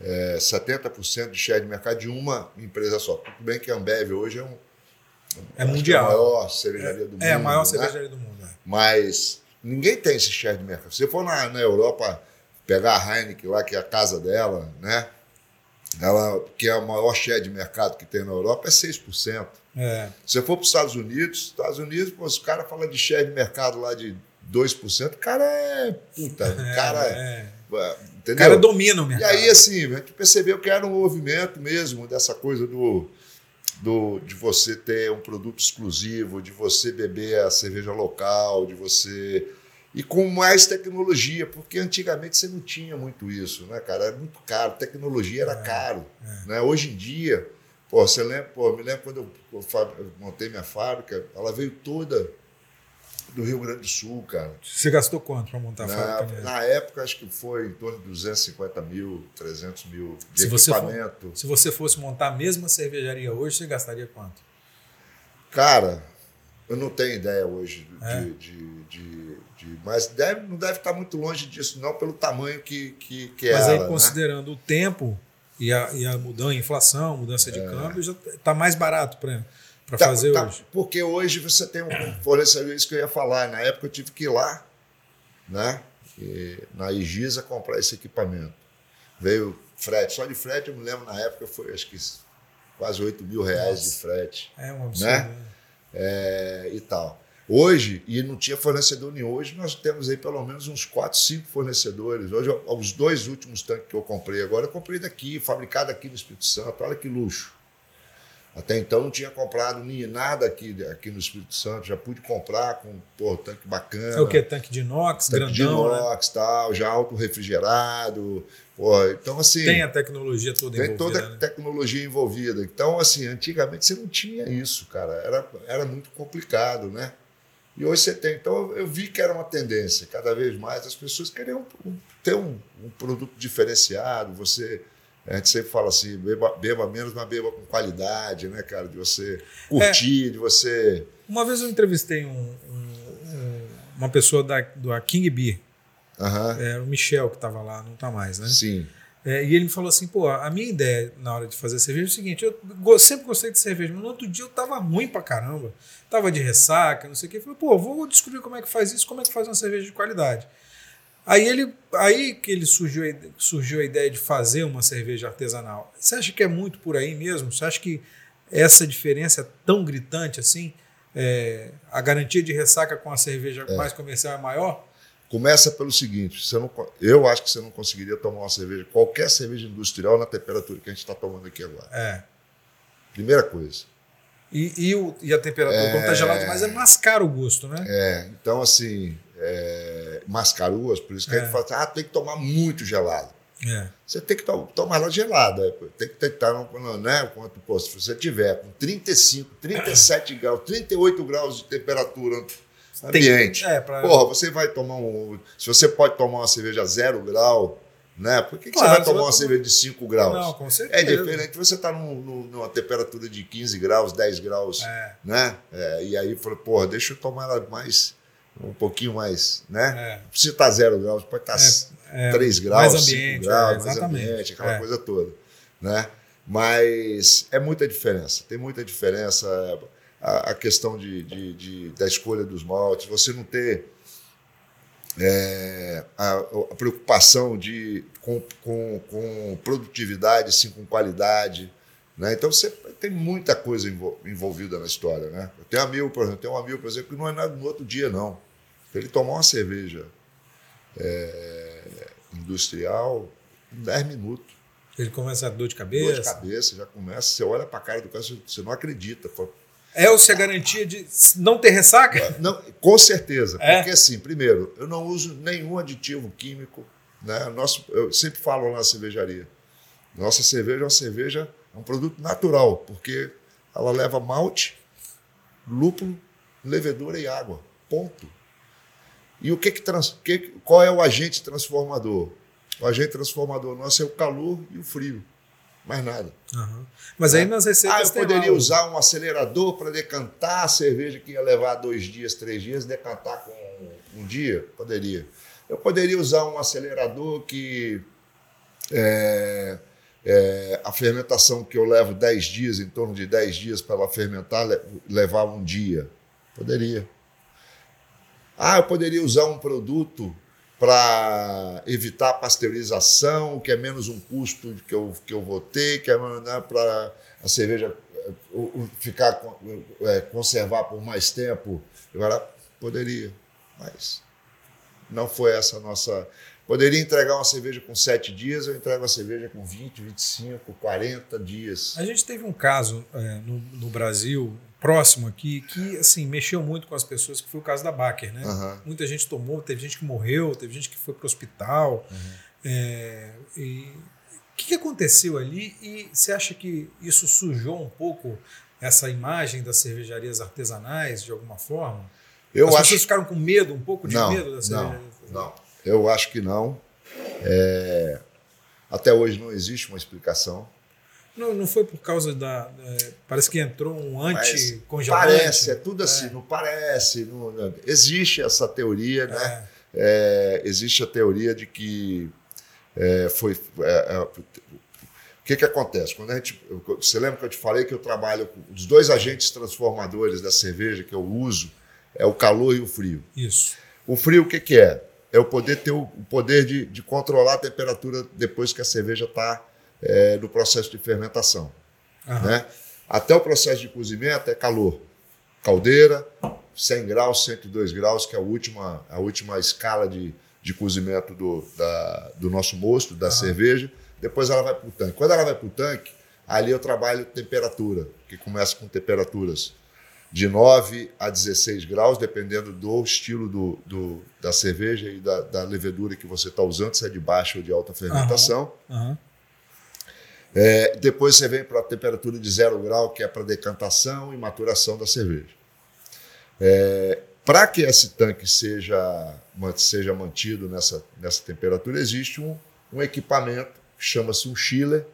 é, 70% de share de mercado de uma empresa só. Tudo bem que a Ambev hoje é um É mundial. a maior cervejaria do mundo. É a maior né? cervejaria do mundo. é. Mas ninguém tem esse share de mercado. Se você for na, na Europa pegar a Heineken lá, que é a casa dela, né? Ela, que é o maior share de mercado que tem na Europa, é 6%. É. Se você for para os Estados Unidos, Estados Unidos, pô, o cara fala de share de mercado lá de 2%, o cara é. Puta, o cara é. é. Entendeu? O cara domina o E mercado. aí, assim, a gente percebeu que era um movimento mesmo dessa coisa do, do, de você ter um produto exclusivo, de você beber a cerveja local, de você. E com mais tecnologia, porque antigamente você não tinha muito isso, né, cara? Era muito caro, tecnologia era É, caro. Né? Hoje em dia, pô, você lembra, pô, me lembro quando eu, eu montei minha fábrica, ela veio toda do Rio Grande do Sul, cara. Você gastou quanto para montar a fábrica? né? na época, acho que foi em torno de 250 mil, 300 mil de Se você for- equipamento. Se você fosse montar a mesma cervejaria hoje, você gastaria quanto? Cara, eu não tenho ideia hoje de. É. de, de, de- mas deve, não deve estar muito longe disso, não, pelo tamanho que, que, que Mas era. aí, né? considerando o tempo e a, e a mudança, a inflação, mudança É. de câmbio, já está mais barato para Tá- fazer tá- hoje. Porque hoje você tem um fornecedor, isso que eu ia falar. Na época eu tive que ir lá, né? e na Igisa comprar esse equipamento. Veio frete, só de frete eu me lembro na época foi acho que quase 8 mil reais de Nossa. frete. É um absurdo. Né? né? é, e tal. Hoje, e não tinha fornecedor nenhum, hoje nós temos aí pelo menos uns 4, 5 fornecedores. Hoje, os dois últimos tanques que eu comprei agora, eu comprei daqui, fabricado aqui no Espírito Santo. Olha que luxo. Até então não tinha comprado nem nada aqui, aqui no Espírito Santo. Já pude comprar com pô, tanque bacana. É o que? Tanque de inox, tanque grandão, de inox, né? tal, já auto-refrigerado. Então, assim. Tem a tecnologia toda tem envolvida. Tem toda a né? tecnologia envolvida. Então, assim, antigamente você não tinha isso, cara. Era, era muito complicado, né? E hoje você tem. Então, eu vi que era uma tendência. Cada vez mais as pessoas queriam ter um, um produto diferenciado. Você a gente sempre fala assim, beba, beba, menos, mas beba com qualidade, né, cara? De você curtir, é. de você. Uma vez eu entrevistei um, um, uma pessoa da, do King Beer. Uhum. É, o Michel que estava lá, não está mais, né? Sim. É, e ele me falou assim: pô, a minha ideia na hora de fazer cerveja é o seguinte: eu sempre gostei de cerveja, mas no outro dia eu tava ruim pra caramba. Tava de ressaca, não sei o quê. Eu falei, pô, vou descobrir como é que faz isso, como é que faz uma cerveja de qualidade. Aí ele, aí que ele surgiu, surgiu a ideia de fazer uma cerveja artesanal. Você acha que é muito por aí mesmo? Você acha que essa diferença é tão gritante assim? É, a garantia de ressaca com a cerveja é. mais comercial é maior? Começa pelo seguinte: você não, eu acho que você não conseguiria tomar uma cerveja, qualquer cerveja industrial, na temperatura que a gente está tomando aqui agora. É. Primeira coisa. E, e, o, e a temperatura, é, quando está gelado demais, é mascar o gosto, né? É. Então, assim, é, mascaruas, por isso que É. a gente fala assim, ah, tem que tomar muito gelado. É. Você tem que to tomar ela gelada, tem que tentar, né? Quanto, pô, se você tiver com 35, 37 graus, 38 graus de temperatura Ambiente, é, pra- porra, você vai tomar um. Se você pode tomar uma cerveja zero grau, né? Por que, que Claro, você vai tomar uma cerveja de 5 graus? Não, com certeza. É diferente você estar num, num- numa temperatura de 15 graus, 10 graus, É. né? É, e aí falou, porra, deixa eu tomar ela mais, um pouquinho mais, né? É. Não precisa estar zero graus, pode estar É, 3 graus, mais 5 ambiente, graus, é, mais ambiente, aquela É. coisa toda, né? Mas é muita diferença, tem muita diferença a, a questão de, de- de- da escolha dos maltes, você não ter é, a, a preocupação de, com, com, com produtividade, sim, com qualidade. Né? Então você tem muita coisa envol- envolvida na história. Né? Eu tenho um amigo, por exemplo, tenho um amigo, por exemplo, que não é nada no outro dia, não. Ele tomar uma cerveja é, industrial em 10 minutos. Ele começa a dor de Dor cabeça. de cabeça, já começa, você olha para a cara do cara, você- você não acredita. Fala, É o se a garantia de não ter ressaca? Não, com certeza. É? Porque, assim, primeiro, eu não uso nenhum aditivo químico. Né? Nosso, eu sempre falo lá na cervejaria. Nossa cerveja é uma cerveja, é um produto natural, porque ela leva malte, lúpulo, levedura e água. Ponto. E o que que, trans, que qual é o agente transformador? O agente transformador nosso é o calor e o frio. Mais nada. Aham. Mas aí nas receitas Ah, eu poderia usar um acelerador para decantar a cerveja que ia levar dois dias, três dias, decantar com um dia? Poderia. Eu poderia usar um acelerador que é, é, a fermentação que eu levo 10 dias, em torno de 10 dias para ela fermentar, le- levar um dia. Poderia. Ah, eu poderia usar um produto para evitar a pasteurização, que é menos um custo que eu, que eu vou ter, que é né, para a cerveja eh, ficar eh, conservar por mais tempo. Agora, poderia, mas não foi essa a nossa. Poderia entregar uma cerveja com sete dias, eu entrego uma cerveja com 20, 25, 40 dias. A gente teve um caso é, no, no Brasil, próximo aqui, que assim mexeu muito com as pessoas, que foi o caso da Baker, né? Aham. Muita gente tomou, teve gente que morreu, teve gente que foi para o hospital. Uhum. É, e o que, que aconteceu ali? E você acha que isso sujou um pouco essa imagem das cervejarias artesanais de alguma forma? Eu as acho pessoas ficaram com medo, um pouco de não, medo da cerveja? não, não. Eu acho que não. É, Até hoje não existe uma explicação. Não, não foi por causa da. é, parece que entrou um anticongelante. Parece, é tudo assim, não parece. não- não- existe essa teoria, né? É, É, existe a teoria de que é, foi. é, é, o que, que acontece? Quando a gente, você lembra que eu te falei que eu trabalho com os dois agentes transformadores da cerveja que eu uso é o calor e o frio. isso. O frio o que, que é? É o poder ter o, o poder de, de controlar a temperatura depois que a cerveja está no processo de fermentação. Aham. Né? Até o processo de cozimento é calor. Caldeira, 100 graus, 102 graus, que é a última, a última escala de, de cozimento do, da- do nosso mosto, da cerveja. Depois ela vai para o tanque. Quando ela vai para o tanque, Ali eu trabalho temperatura, que começa com temperaturas de 9 a 16 graus, dependendo do estilo do, do da cerveja e da, da, levedura que você está usando, se é de baixa ou de alta fermentação. Uhum. Uhum. É, depois você vem para a temperatura de zero grau, que é para decantação e maturação da cerveja. É, para que esse tanque seja, seja mantido nessa, nessa temperatura, existe um, um equipamento que chama-se um chiller.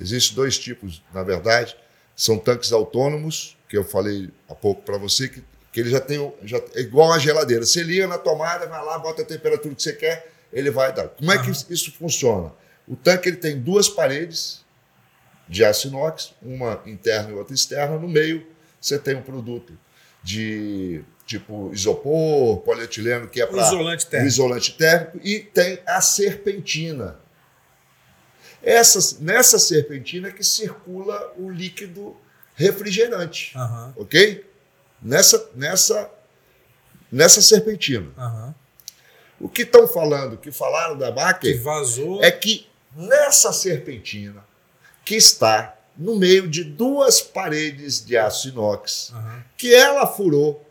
Existem dois tipos, na verdade. São tanques autônomos, que eu falei há pouco para você, que, que ele já tem já, é igual a geladeira. Você liga na tomada, vai lá, bota a temperatura que você quer, ele vai dar. Como é que isso funciona? O tanque ele tem duas paredes de aço inox, uma interna e outra externa. No meio, você tem um produto de tipo isopor, polietileno, que é para isolante o isolante térmico, e tem a serpentina. Essa, nessa serpentina que circula o líquido refrigerante, uhum. ok? Nessa, nessa, nessa serpentina. Uhum. O que estão falando, que falaram da Baker, que vazou. é que nessa serpentina que está no meio de duas paredes de aço inox, uhum. que ela furou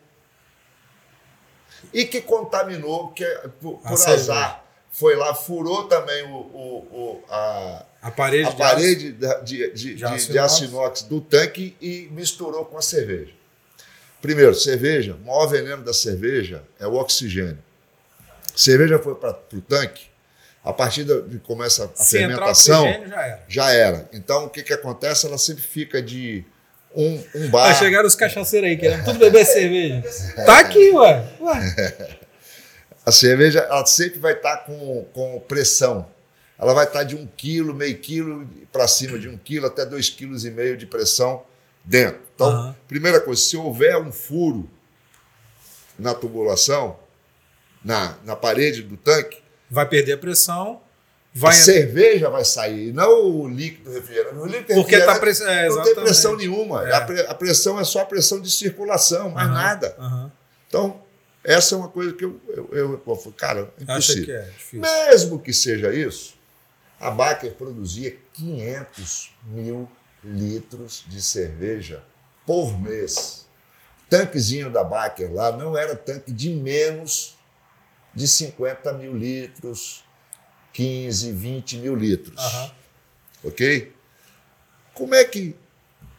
e que contaminou, que por, por azar foi lá, furou também o, o, o a, a parede, a parede de, aço, de, de, de, de aço inox do tanque e misturou com a cerveja. Primeiro, cerveja, o maior veneno da cerveja é o oxigênio. Cerveja foi para o tanque, a partir de começa a Se fermentação, já era. já era. Então, o que, que acontece? Ela sempre fica de um, um bar. Vai chegar os cachaceiros aí, querendo tudo beber cerveja. Tá aqui, ué. ué. A cerveja ela sempre vai estar tá com, com pressão. Ela vai estar tá de um quilo, meio quilo para cima de um quilo até dois quilos e meio de pressão dentro. Então, uhum. primeira coisa, se houver um furo na tubulação, na, na parede do tanque, vai perder a pressão. Vai... A cerveja vai sair, não o líquido refrigerante. O líquido Porque refrigerante tá press... é, não tem pressão nenhuma. É. A, pressão é só a pressão de circulação, mais uhum. nada. Uhum. Então, essa é uma coisa que eu, eu, eu, eu cara, impossível. Que é Mesmo que seja isso, a Baker produzia 500 mil litros de cerveja por mês. Tanquezinho da Baker lá não era tanque de menos de 50 mil litros, 15, 20 mil litros. Uhum. Ok? Como é que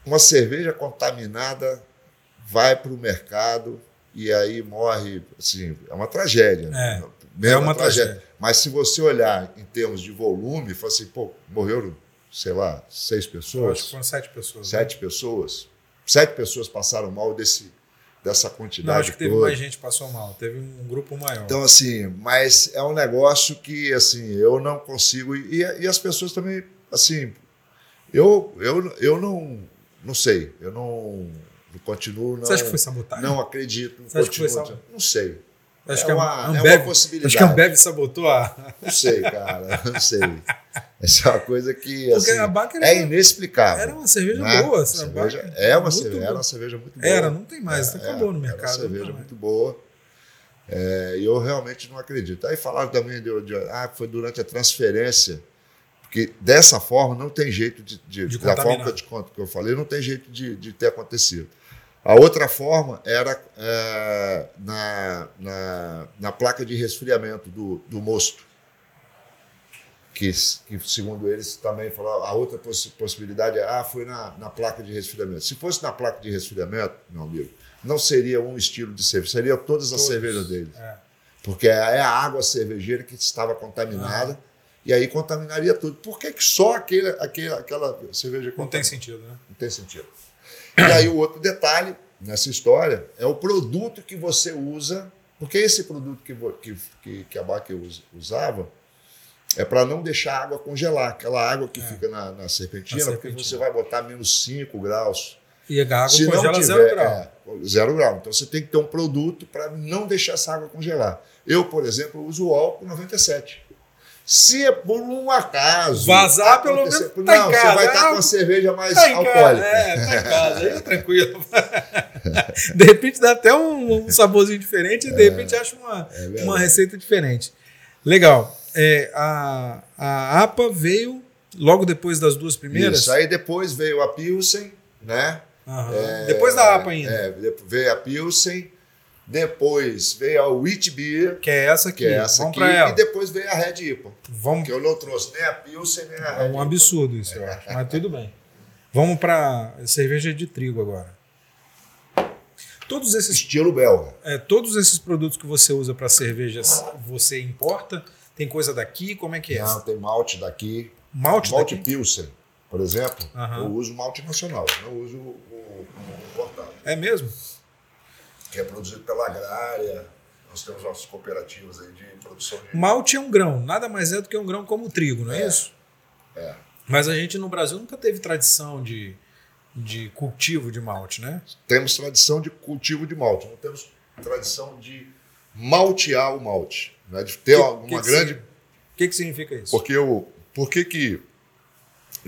uma cerveja contaminada vai para o mercado e aí morre? Assim, é uma tragédia. Né? É, é uma, tragédia. tragédia. Mas se você olhar em termos de volume, fala assim, pô, morreram, sei lá, seis pessoas. Eu acho que foram sete pessoas. Né? Sete né? pessoas. Sete pessoas passaram mal desse, dessa quantidade. Não, acho que teve toda. mais gente que passou mal, teve um grupo maior. Então, assim, mas é um negócio que assim, eu não consigo. E, e as pessoas também, assim, eu, eu, eu não, não sei, eu não, não continuo. Não, Você acha que foi sabotagem? Não acredito. Não, Você acha que foi sabotagem? Não sei. Acho é, que uma, Ambev, é uma possibilidade. Acho que a Ambev sabotou a. Não sei, cara, não sei. Essa é uma coisa que assim, é inexplicável. Era uma cerveja né? boa. Cerveja, é uma cerveja, era uma cerveja muito boa. Era, não tem mais, é, acabou no mercado. Era uma cerveja muito boa. É, e eu realmente não acredito. Aí falaram também de, de, ah, foi durante a transferência, porque dessa forma não tem jeito de, de, de da forma que eu, que eu falei, não tem jeito de, de ter acontecido. A outra forma era é, na, na, na, placa de resfriamento do, do mosto, que, que segundo eles também falaram, a outra poss possibilidade é, ah, foi na, na placa de resfriamento. Se fosse na placa de resfriamento, meu amigo, não seria um estilo de cerveja, seria todas as cervejas deles. É. Porque é a água cervejeira que estava contaminada. Ah. E aí contaminaria tudo. Por que, que só aquele, aquele, aquela cerveja Não tem sentido, né? Não tem sentido. E aí o outro detalhe nessa história é o produto que você usa, porque esse produto que, que, que a Baker usava é para não deixar a água congelar, aquela água que é. fica na, na, serpentina, na, porque você vai botar menos 5 graus. E a água Se congela tiver, zero grau. É, zero grau. Então você tem que ter um produto para não deixar essa água congelar. Eu, por exemplo, uso o álcool 97. Se é por um acaso. Vazar, pelo menos. Tá não, você vai estar tá com a cerveja mais tá alcoólica. É, tá em casa, aí é tranquilo. de repente dá até um, um saborzinho diferente e de é, repente acha uma, é uma receita diferente. Legal. É, a, a APA veio Logo depois das duas primeiras? Isso. Aí depois veio a Pilsen, né? É, depois da APA ainda. É, veio a Pilsen, depois veio a Wheat Beer, Que é essa aqui. que é essa Vamos aqui, e depois veio a Red IPA. Vamos Que eu não trouxe nem a Pilsen, nem a É Red um IPA. absurdo isso, eu acho. Mas tudo bem. Vamos para cerveja de trigo agora. Todos esses, Estilo belga. é, todos esses produtos que você usa para cervejas, você importa? Tem coisa daqui? Como é que é? Não, tem malte daqui. Malte Malte daqui? Pilsen, por exemplo, Aham. eu uso malte nacional, não uso o importado. É mesmo? Que é produzido pela Agrária. Nós temos nossas cooperativas aí de produção de. Malte é um grão, nada mais é do que um grão como o trigo, não é, É. isso? É. Mas a gente no Brasil nunca teve tradição de, de cultivo de malte, né? Temos tradição de cultivo de malte, não temos tradição de maltear o malte. Né? De ter Que- uma, que grande. O que, que significa isso? Porque o. Por que que.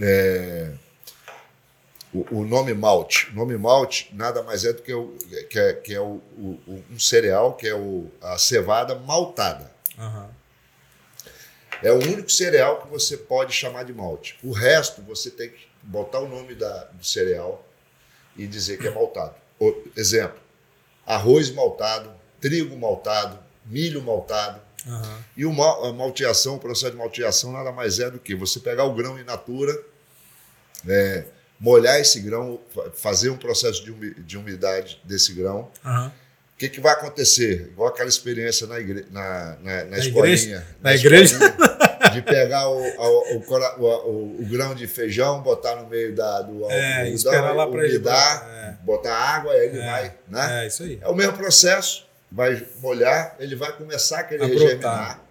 é, o, o nome malte. O nome malte nada mais é do que, o, que é, que é o, o- um cereal, que é o, a cevada maltada. Aham. É o único cereal que você pode chamar de malte. O resto você tem que botar o nome da, do cereal e dizer que é maltado. Exemplo: arroz maltado, trigo maltado, milho maltado. Aham. E o mal- a malteação, o processo de malteação nada mais é do que você pegar o grão in natura, é, molhar esse grão, fa- fazer um processo de, umi- de umidade desse grão. Aham. O que, que vai acontecer? Igual aquela experiência na, igre, na, na, na, igreja? escolinha. Na igreja? escolinha, De pegar o, o, o, o- grão de feijão, botar no meio da, do É, algodão, umidar, é. botar água, aí ele É, vai. Né? É isso aí. É o mesmo processo, vai molhar, ele vai começar a querer A regerminar.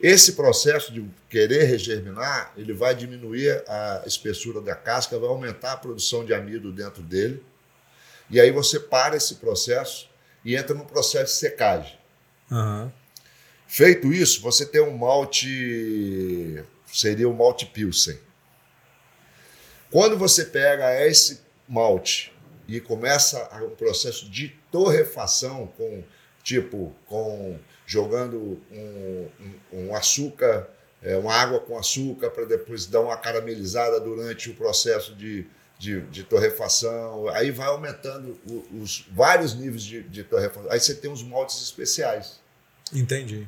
Esse processo de querer regerminar, ele vai diminuir a espessura da casca, vai aumentar a produção de amido dentro dele. E aí você para esse processo e entra no processo de secagem. Aham. Feito isso, você tem um malte, seria o malte Pilsen. Quando você pega esse malte e começa um processo de torrefação com tipo com jogando um, um- um açúcar, é, uma água com açúcar para depois dar uma caramelizada durante o processo de, de, de torrefação, aí vai aumentando o- os vários níveis de, de torrefação. Aí você tem os maltes especiais, Entendi.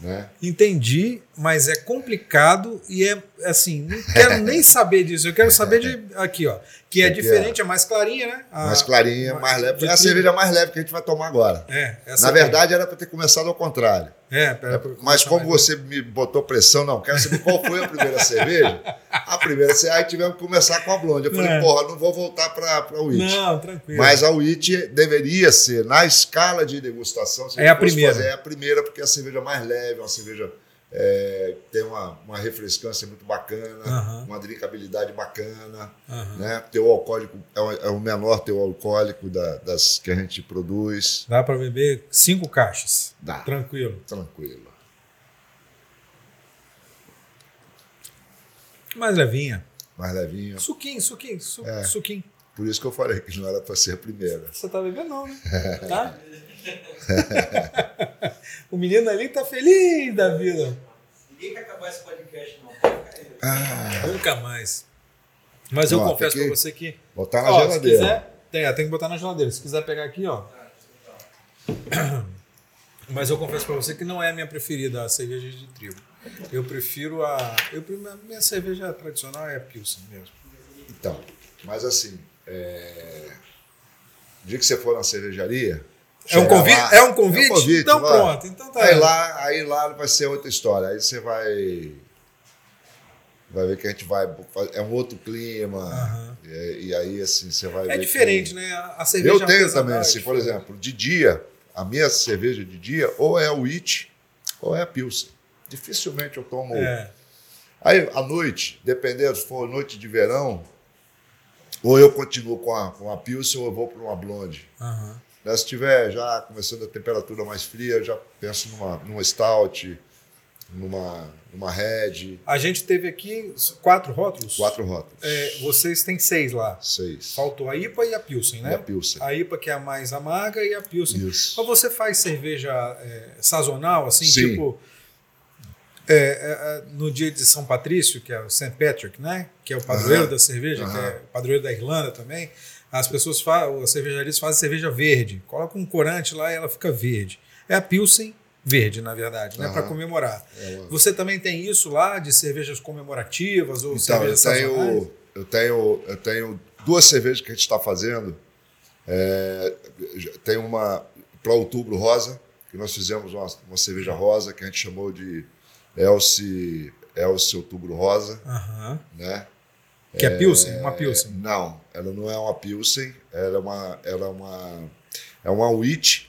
Né? Entendi, mas é complicado e é assim, não quero nem saber disso. Eu quero saber de aqui, ó, que é Aqui, diferente, é mais clarinha, né? A- mais clarinha, ma- mais leve. É a cerveja mais leve que a gente vai tomar agora. É, essa Na aqui. verdade, era para ter começado ao contrário. É, pera, É, mas como você me botou pressão, não, quero saber qual foi a primeira cerveja. A primeira cerveja, aí tivemos que começar com a blonde. Eu falei, É. porra, não vou voltar para a Witch. Não, tranquilo. Mas a Witch deveria ser, na escala de degustação, se É a primeira. fazer, é a primeira, porque é a cerveja mais leve, é uma cerveja é, tem uma, uma refrescância muito bacana, Aham. uma drinkabilidade bacana, Aham. né? Teu alcoólico é o, é o menor teu alcoólico da- das que a gente produz. Dá para beber cinco caixas. Dá. Tranquilo. Tranquilo. Mais levinha. Mais levinho. Suquinho, suquinho, su- É. suquinho. Por isso que eu falei que não era para ser a primeira. Você tá bebendo não, né? Tá? o menino ali tá feliz da vida. Ninguém quer acabar esse podcast, não. Ah, Nunca mais. Mas eu Ó, confesso pra você que. botar na ó, se geladeira. quiser, tem, tem que botar na geladeira. Se quiser pegar aqui, ó. Mas eu confesso pra você que não é a minha preferida a cerveja de trigo. Eu prefiro a. Eu, a minha cerveja tradicional é a Pilsen mesmo. Então, mas assim, é... o dia que você for na cervejaria. É um convite? lá- É um convite? convite, então pronto. Então tá. Aí lá, aí lá vai ser outra história. Aí você vai. Vai ver que a gente vai. É um outro clima. Aham. E, e aí, assim, você vai ver. É que- diferente, né? A cerveja Eu tenho também, é assim, por diferente. exemplo, de dia, a minha cerveja de dia, ou é a Witch, ou é a Pilsen. Dificilmente eu tomo. É. Aí, à noite, dependendo se for noite de verão, ou eu continuo com a, com a Pilsen ou eu vou para uma blonde. Aham. Né, Se tiver já começando a temperatura mais fria, já penso numa, numa stout, numa, numa red, A gente teve aqui quatro rótulos. quatro rótulos. É, vocês têm seis lá. Seis. Faltou a IPA e a Pilsen, E né? a Pilsen. A IPA que é a mais amarga e a Pilsen. Isso. Mas você faz cerveja é, sazonal, assim, Sim. tipo. É, é, no dia de São Patrício, que é o St. Patrick, né? Que é o padroeiro Aham. da cerveja, que Aham. é o padroeiro da Irlanda também. As pessoas as cervejarias fazem cerveja verde. Coloca um corante lá e ela fica verde. É a Pilsen verde, na verdade, né? Para comemorar. É Você também tem isso lá de cervejas comemorativas ou Então, eu cervejas sazonais? tenho, eu, tenho, eu tenho duas cervejas que a gente está fazendo. É, tem uma para outubro rosa, que nós fizemos uma, uma cerveja rosa que a gente chamou de Elce, Elce Outubro Rosa, Aham. né? Que é Pilsen, uma Pilsen. Não, ela não é uma Pilsen, ela é uma, ela é uma, é uma wheat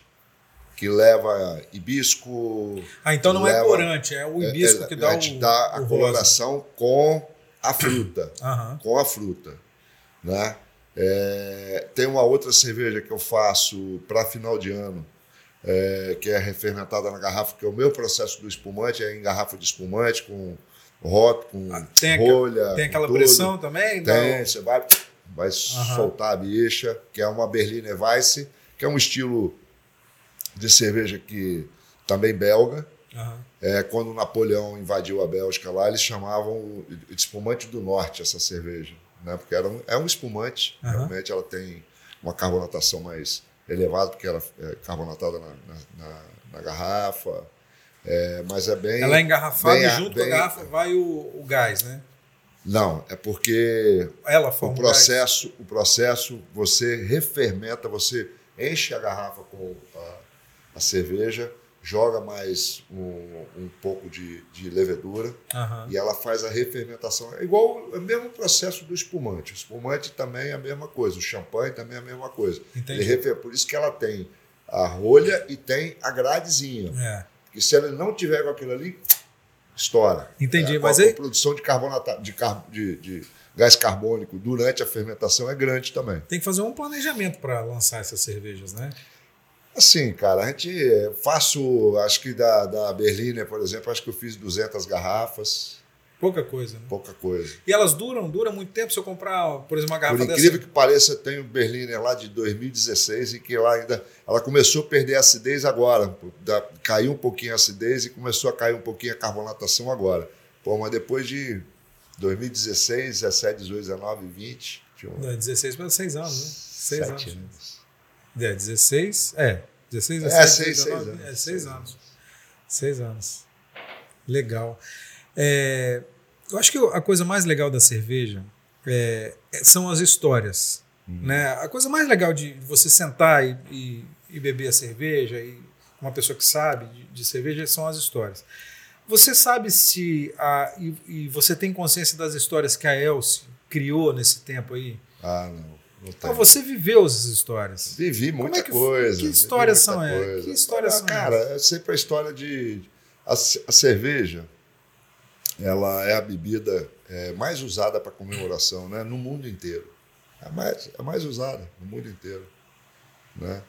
que leva hibisco. Ah, então não é leva- corante, é o hibisco é- que dá a o, gente dá a o rosa. coloração com a fruta Aham. com a fruta, né? É, tem uma outra cerveja que eu faço para final de ano, é, que é refermentada na garrafa, que é o meu processo do espumante, é em garrafa de espumante, com hop, com Ah, tem rolha. Tem aquela com tudo. pressão também? Tem, Não. você vai, vai soltar a bicha, que é uma Berliner Weiss, que é um estilo de cerveja que também belga. É, quando Napoleão invadiu a Bélgica lá, eles chamavam de espumante do norte essa cerveja, né? Porque era um, é um espumante, realmente ela tem uma carbonatação mais elevada, porque ela é carbonatada na, na- na- na garrafa, é, mas é bem... Ela é engarrafada bem e junto com a bem- garrafa vai o, o gás, né? Não, é porque Ela o forma o gás. processo, o processo, você refermenta, você enche a garrafa com a, a cerveja, joga mais um, um pouco de, de levedura, Aham. e ela faz a refermentação. É igual é o mesmo processo do espumante. O espumante também é a mesma coisa, o champanhe também é a mesma coisa. Entendi. Ele refer- Por isso que ela tem a rolha e tem a gradezinha. É. Porque se ela não tiver com aquilo ali, estoura. Entendi, É, mas a, aí- a produção de, carbonata, de, car- de- de gás carbônico durante a fermentação é grande também. Tem que fazer um planejamento para lançar essas cervejas, né? Assim, cara, a gente eh, faço, acho que da, da Berliner, por exemplo, acho que eu fiz 200 garrafas, Pouca coisa, né? pouca coisa. E elas duram, duram muito tempo se eu comprar, por exemplo, uma garrafa Por dessa. incrível que pareça, eu tenho Berliner lá de 2016 e que lá ainda ela começou a perder a acidez agora. Da- caiu um pouquinho a acidez e começou a cair um pouquinho a carbonatação agora. Pô, mas depois de 2016, 17, 18, 19, 20, tinha um- É, 16 para 6 anos, né? 6 sete anos. anos. É, 16. É, 16, É, 17, seis, 19, seis anos. É, 6 anos. 6 anos. Legal. É, eu acho que a coisa mais legal da cerveja é, é- são as histórias. Uhum. Né? A coisa mais legal de você sentar e, e- e beber a cerveja, e uma pessoa que sabe de, de cerveja, são as histórias. Você sabe se. A, e, e você tem consciência das histórias que a Elsie criou nesse tempo aí? Ah, não. Não tem. você viveu essas histórias. Vivi muita é que- coisa. que histórias são essas? coisa. Que histórias Ah, são Cara, é sempre a história de. A, a cerveja, ela é a bebida é, mais usada para comemoração, né? No mundo inteiro. É a mais, é mais usada no mundo inteiro, né?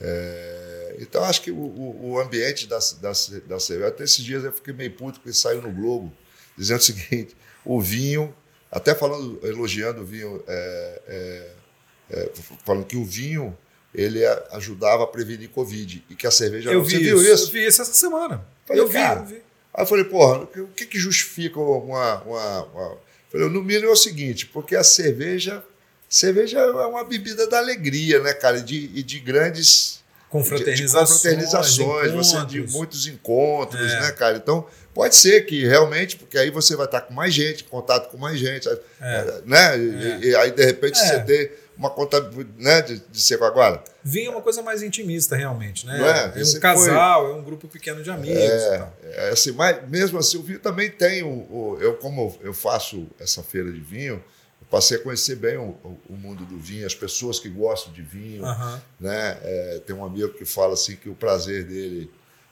É, então, acho que o, o, ambiente da, da, da cerveja. Até esses dias eu fiquei meio puto porque saiu no Globo dizendo o seguinte: o vinho, até falando, elogiando o vinho, é, é, é, falando que o vinho ele ajudava a prevenir Covid e que a cerveja Eu não. vi Você isso, viu isso? Eu vi isso essa semana. Falei, eu vi, cara, eu vi. Aí eu falei, porra, o que, que justifica uma, uma, uma- Falei, no mínimo é o seguinte, porque a cerveja. Cerveja é uma bebida da alegria, né, cara? E de, e de grandes. Confraternizações. de confraternizações, você de muitos encontros, É. né, cara? Então, pode ser que realmente, porque aí você vai estar com mais gente, em contato com mais gente, É. né? E, e aí, de repente, É. você tem uma conta, né, de, de. Vinho é uma coisa mais intimista, realmente, né? É? é Esse um casal, é um grupo pequeno de amigos tal. É, assim, mas mesmo assim, o vinho também tem o, o- eu como eu faço essa feira de vinho, eu passei a conhecer bem o, o- mundo do vinho, as pessoas que gostam de vinho, né? É, tem um amigo que fala assim que o prazer dele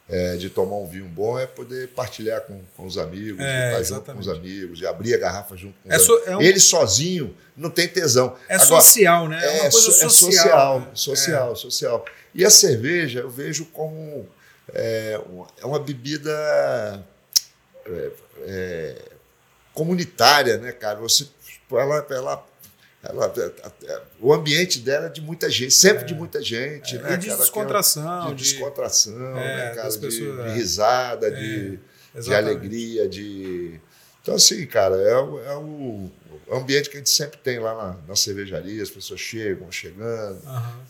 é, de tomar um vinho bom é poder partilhar com, com os amigos, É, estar junto com os amigos, de abrir a garrafa junto com os É so- amigos. é um- Ele sozinho não tem tesão. É Agora, social, né? É coisa so- social. social, né? social, social. E a cerveja eu vejo como é, uma- é bebida é, é, comunitária, né, cara? Você, ela, ela, ela- o ambiente dela é de muita gente, sempre de muita gente, É, né, e de cara? descontração. de de- descontração, É, né, cara? De, pessoas, de é. risada, de, de alegria, de. Então, assim, cara, é, o- é o ambiente que a gente sempre tem lá na, na cervejaria, as pessoas chegam, chegando.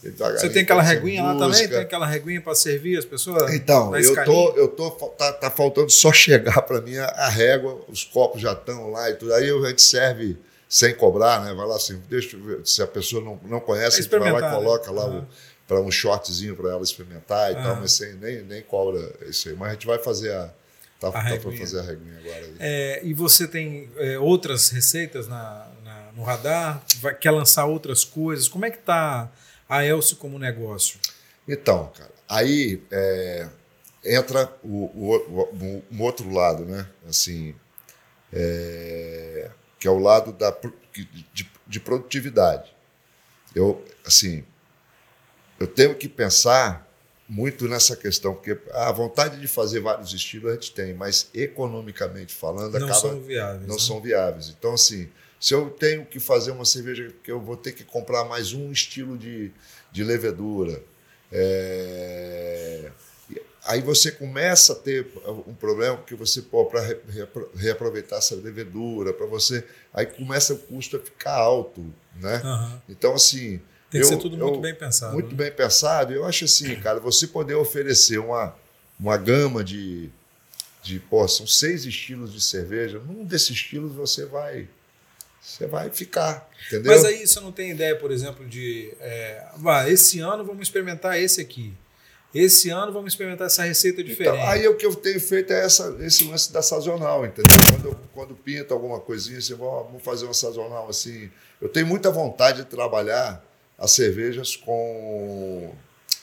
Devagarinho, Você tem aquela sem reguinha lá também? Tem aquela reguinha para servir as pessoas? Então, eu tô, eu tô, tá, tá faltando só chegar para mim a, a régua, os copos já estão lá e tudo. Aí a gente serve sem cobrar, né? Vai lá assim, deixa se a pessoa não, não conhece, a gente vai lá e né? coloca lá Aham. para um shortzinho para ela experimentar e tal, Aham. mas sem, nem, nem cobra isso aí. Mas a gente vai fazer a. Tá, tá para fazer a reguinha agora. É, e você tem é, outras receitas na, na- no radar? Vai- quer lançar outras coisas? Como é que tá a Elcio como negócio? Então, cara, aí é, entra o, o, o- um outro lado, né? Assim, é, que é o lado da, de, de produtividade. Eu, assim, eu tenho que pensar muito nessa questão, porque a vontade de fazer vários estilos a gente tem, mas economicamente falando, Não acaba são viáveis. não né? são viáveis. Então, assim, se eu tenho que fazer uma cerveja que eu vou ter que comprar mais um estilo de, de levedura, é, aí você começa a ter um problema porque você para reaproveitar essa levedura, para você, aí começa o custo a ficar alto, né? Aham. Então, assim, Tem que eu- ser tudo muito eu- bem pensado. muito né? bem pensado. Eu acho assim, cara, você poder oferecer uma, uma gama de, de pô, são seis estilos de cerveja. Num desses estilos você vai você vai ficar, entendeu? Mas aí você não tem ideia, por exemplo, de. É, "Ah, esse ano vamos experimentar esse aqui. Esse ano vamos experimentar essa receita diferente. Então, aí o que eu tenho feito é essa, esse lance da sazonal, entendeu? Quando, eu- quando pinta alguma coisinha, assim, vamos fazer uma sazonal assim. Eu tenho muita vontade de trabalhar as cervejas com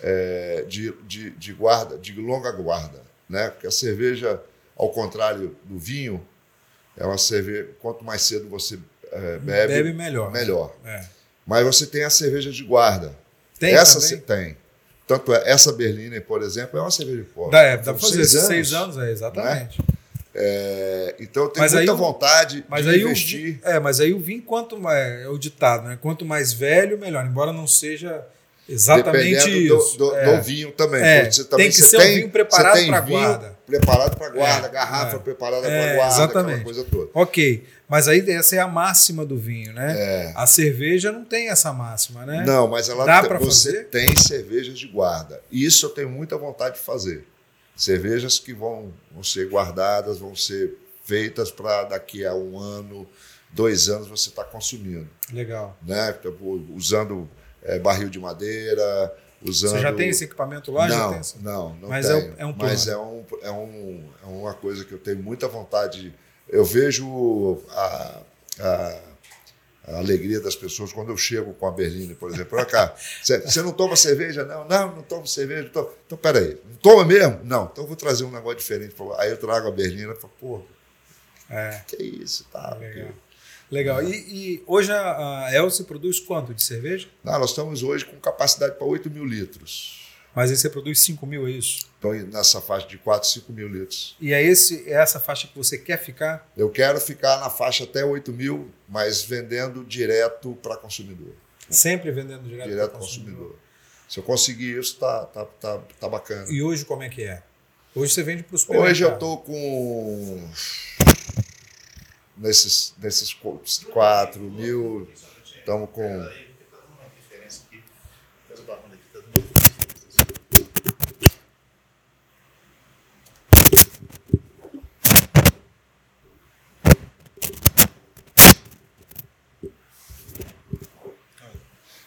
é, de, de, de guarda, de longa guarda, né? Porque a cerveja, ao contrário do vinho, é uma cerveja. Quanto mais cedo você é, bebe, Bebe melhor. melhor. É. Mas você tem a cerveja de guarda. Tem essa também? tem. Tanto é, essa Berliner, por exemplo, é uma cerveja de pó. Dá, é, dá pra fazer seis, seis anos, é, exatamente. É, então eu tenho Mas aí muita o- vontade Mas de aí, o, investir. vi- é, mas aí o vinho, quanto mais. É o ditado, né? Quanto mais velho, melhor. Embora não seja exatamente dependendo isso. do, do- É. do vinho também. É, você também tem que ser um tem, vinho preparado vinho guarda. Preparado para guarda, É, garrafa é. preparada É, para guarda, exatamente. aquela coisa toda. Ok, mas aí essa é a máxima do vinho, né? É. A cerveja não tem essa máxima, né? Não, mas ela Dá te- pra você fazer? tem cervejas de guarda. Isso eu tenho muita vontade de fazer. Cervejas que vão, vão ser guardadas, vão ser feitas para daqui a um ano, dois anos você está consumindo. Legal. Né? Tipo, Usando é, barril de madeira, usando. Você já tem esse equipamento lá? não, tem essa- não, não Mas é um- tenho. é um Mas é, um, é, um, é uma coisa que eu tenho muita vontade. de- Eu vejo a, a, a alegria das pessoas quando eu chego com a Berline, por exemplo. Olha cá, você não toma cerveja? Não, não, não tomo cerveja. Não tomo. Então, peraí, não toma mesmo? Não, então eu vou trazer um negócio diferente. Aí eu trago a Berline e falo, pô, É, que isso, tá? legal. Legal. E, e hoje a, a Elce produz quanto de cerveja? Não, nós estamos hoje com capacidade para 8 mil litros. Mas aí você produz 5 mil, é isso? Então, nessa faixa de 4, 5 mil litros. E é, esse, é essa faixa que você quer ficar? Eu quero ficar na faixa até 8 mil, mas vendendo direto para consumidor. Sempre vendendo direto, direto para para consumidor. Se eu conseguir isso, tá, tá, tá, tá bacana. E hoje como é que é? Hoje você vende para os Hoje eu estou com. Nesses, nesses 4 mil, estamos com.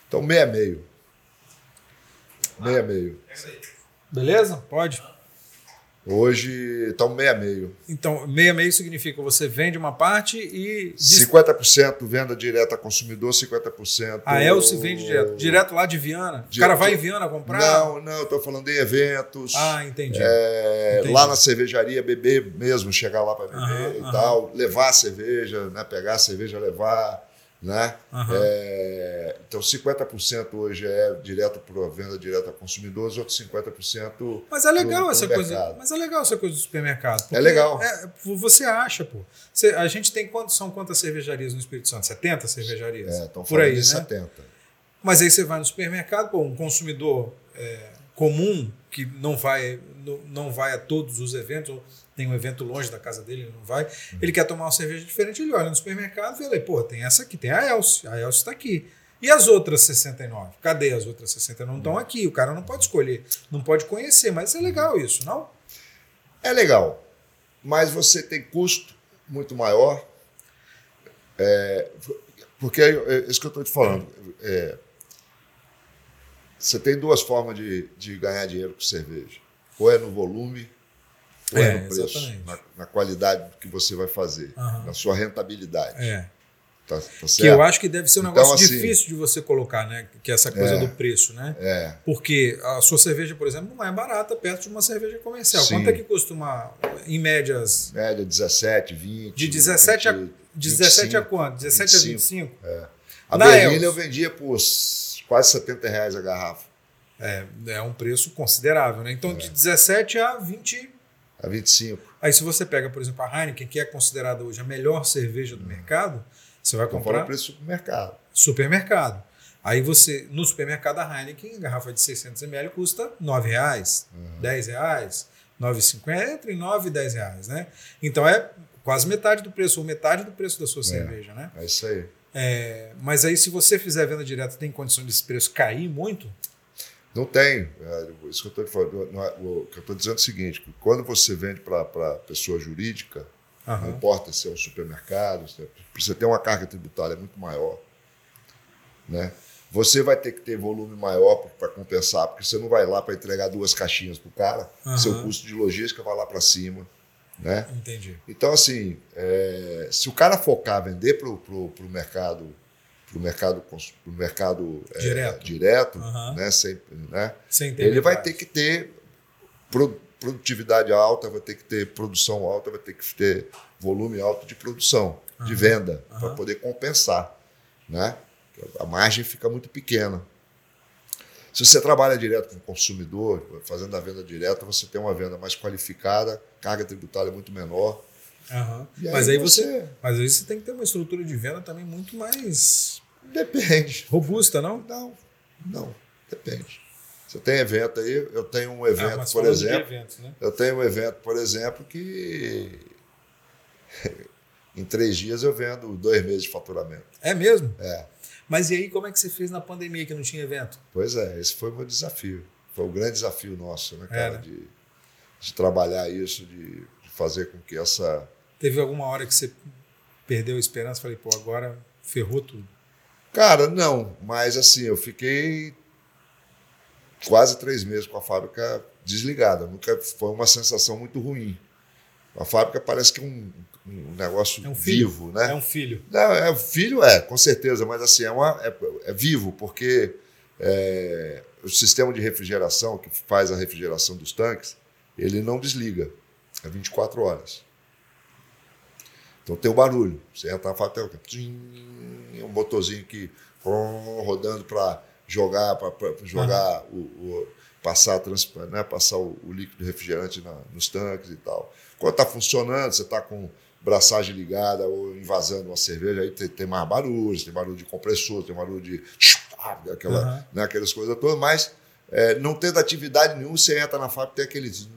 Então, meia meio. Meia meio. Beleza? Pode. Hoje estamos meia meio. Então, meia meio significa você vende uma parte e diz- 50% venda direta a consumidor, 50%. a Elce vende direto. Direto lá de Viana. O Di- cara vai em Viana comprar? Não, não, eu estou falando em eventos. Ah, entendi. É, Entendi. lá na cervejaria, beber mesmo, chegar lá para beber Aham, e aham. tal, levar a cerveja, né, pegar a cerveja, levar. Né? Aham. É, então, 50% hoje é direto para a venda direta a consumidor, os outros 50%. Mas é legal pro- essa pro coisa. Mas é legal essa coisa do supermercado. porque legal. é- você acha, pô. Você- a gente tem quantos são quantas cervejarias no Espírito Santo? 70 cervejarias? É, estão Por aí, de né? 70. Mas aí você vai no supermercado, pô, um consumidor é, comum que não vai, não, não vai a todos os eventos, tem um evento longe da casa dele, ele não vai, ele quer tomar uma cerveja diferente, ele olha no supermercado e vê, pô, tem essa aqui, tem a Elcio, a Elcio está aqui. E as outras 69? Cadê as outras 69? Não estão aqui, o cara não pode escolher, não pode conhecer, mas é legal isso, não? É legal, mas você tem custo muito maior, é, porque é, é isso que eu estou te falando. É, você tem duas formas de, de ganhar dinheiro com cerveja. Ou é no volume, ou é, é no preço, na, na, qualidade que você vai fazer, uhum. na sua rentabilidade. É. Tá, tá que eu acho que deve ser um então, negócio assim, difícil de você colocar, né? Que é essa coisa é, do preço, né? É. Porque a sua cerveja, por exemplo, não é barata perto de uma cerveja comercial. Sim. Quanto é que custa uma, em médias? Média 17, 20. De 17 20, a, 17 25, a quanto? 17 25, a 25? É. A Berlina eu vendia por quase 70 reais a garrafa. É, é um preço considerável, né? Então, é. de 17 a 20. A 25. Aí, se você pega, por exemplo, a Heineken, que é considerada hoje a melhor cerveja do mercado, você vai comprar. o preço do supermercado. Supermercado. Aí você, no supermercado, a Heineken, garrafa de 600 ml, custa R$ reais, uhum. R$ reais, 9,50, entre 9 e 10 reais, né? Então é quase metade do preço, ou metade do preço da sua é, cerveja, né? É isso aí. É, mas aí, se você fizer venda direta, tem condição desse preço cair muito? Não tem. É, isso que eu estou falando. É, o que eu estou dizendo é o seguinte: quando você vende para pessoa jurídica, Uhum. Não importa se é um supermercado, é, você ter uma carga tributária muito maior. Né? Você vai ter que ter volume maior para compensar, porque você não vai lá para entregar duas caixinhas para o cara, uhum. seu custo de logística vai lá para cima. Né? Entendi. Então, assim, é, se o cara focar vender para o mercado para o mercado, pro mercado é, direto, direto uhum. né? Sempre, né? Sem ele vai ter que ter produtividade alta, vai ter que ter produção alta, vai ter que ter volume alto de produção, uhum. de venda, uhum. para poder compensar. Né? A margem fica muito pequena. Se você trabalha direto com o consumidor, fazendo a venda direta, você tem uma venda mais qualificada, carga tributária muito menor. Uhum. Aí mas, aí você, você, mas aí você tem que ter uma estrutura de venda também muito mais. Depende. Robusta, não? Não, não. Depende. Você tem evento aí, eu tenho um evento, ah, por exemplo. Eventos, né? Eu tenho um evento, por exemplo, que em três dias eu vendo dois meses de faturamento. É mesmo? É. Mas e aí, como é que você fez na pandemia que não tinha evento? Pois é, esse foi o meu desafio. Foi o grande desafio nosso, né, cara? É, né? De, de, trabalhar isso, de, de, fazer com que essa. Teve alguma hora que você perdeu a esperança? Falei, pô, agora ferrou tudo. Cara, não, mas assim, eu fiquei quase três meses com a fábrica desligada. Nunca foi uma sensação muito ruim. A fábrica parece que é um, um negócio é um vivo, né? É um filho. Não, é filho é, com certeza, mas assim é, uma, é, é vivo porque é, o sistema de refrigeração que faz a refrigeração dos tanques, ele não desliga, é 24 horas. Então tem o barulho. Você entra na fábrica, tem um motorzinho que rodando para jogar para jogar uhum. o, o, passar né, passar o, o líquido refrigerante na, nos tanques e tal. Quando está funcionando, você está com braçagem ligada ou invasando uma cerveja, aí tem, tem, mais barulhos, tem barulho de compressor, tem barulho de aquela, uhum. né, aquelas coisas todas, mas é, não tendo atividade nenhuma, você entra na fábrica tem aqueles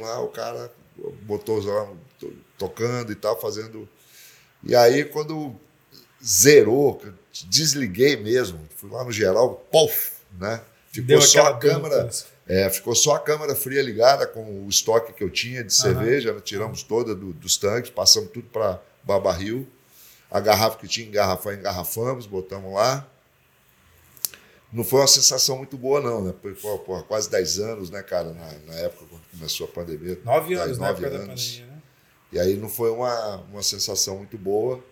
lá o cara botou lá tocando e tal, fazendo. E aí quando zerou, desliguei mesmo, fui lá no geral, pof, né? Ficou só a câmera, é, ficou só a câmera fria ligada com o estoque que eu tinha de cerveja, uhum. tiramos toda do, dos tanques, passamos tudo para barril. A garrafa que tinha engarrafar, engarrafamos, botamos lá. Não foi uma sensação muito boa, não, né? Por, por, por quase 10 anos, né, cara, na, na, época quando começou a pandemia. Nove anos, nove na época anos. da pandemia, né? E aí não foi uma, uma sensação muito boa.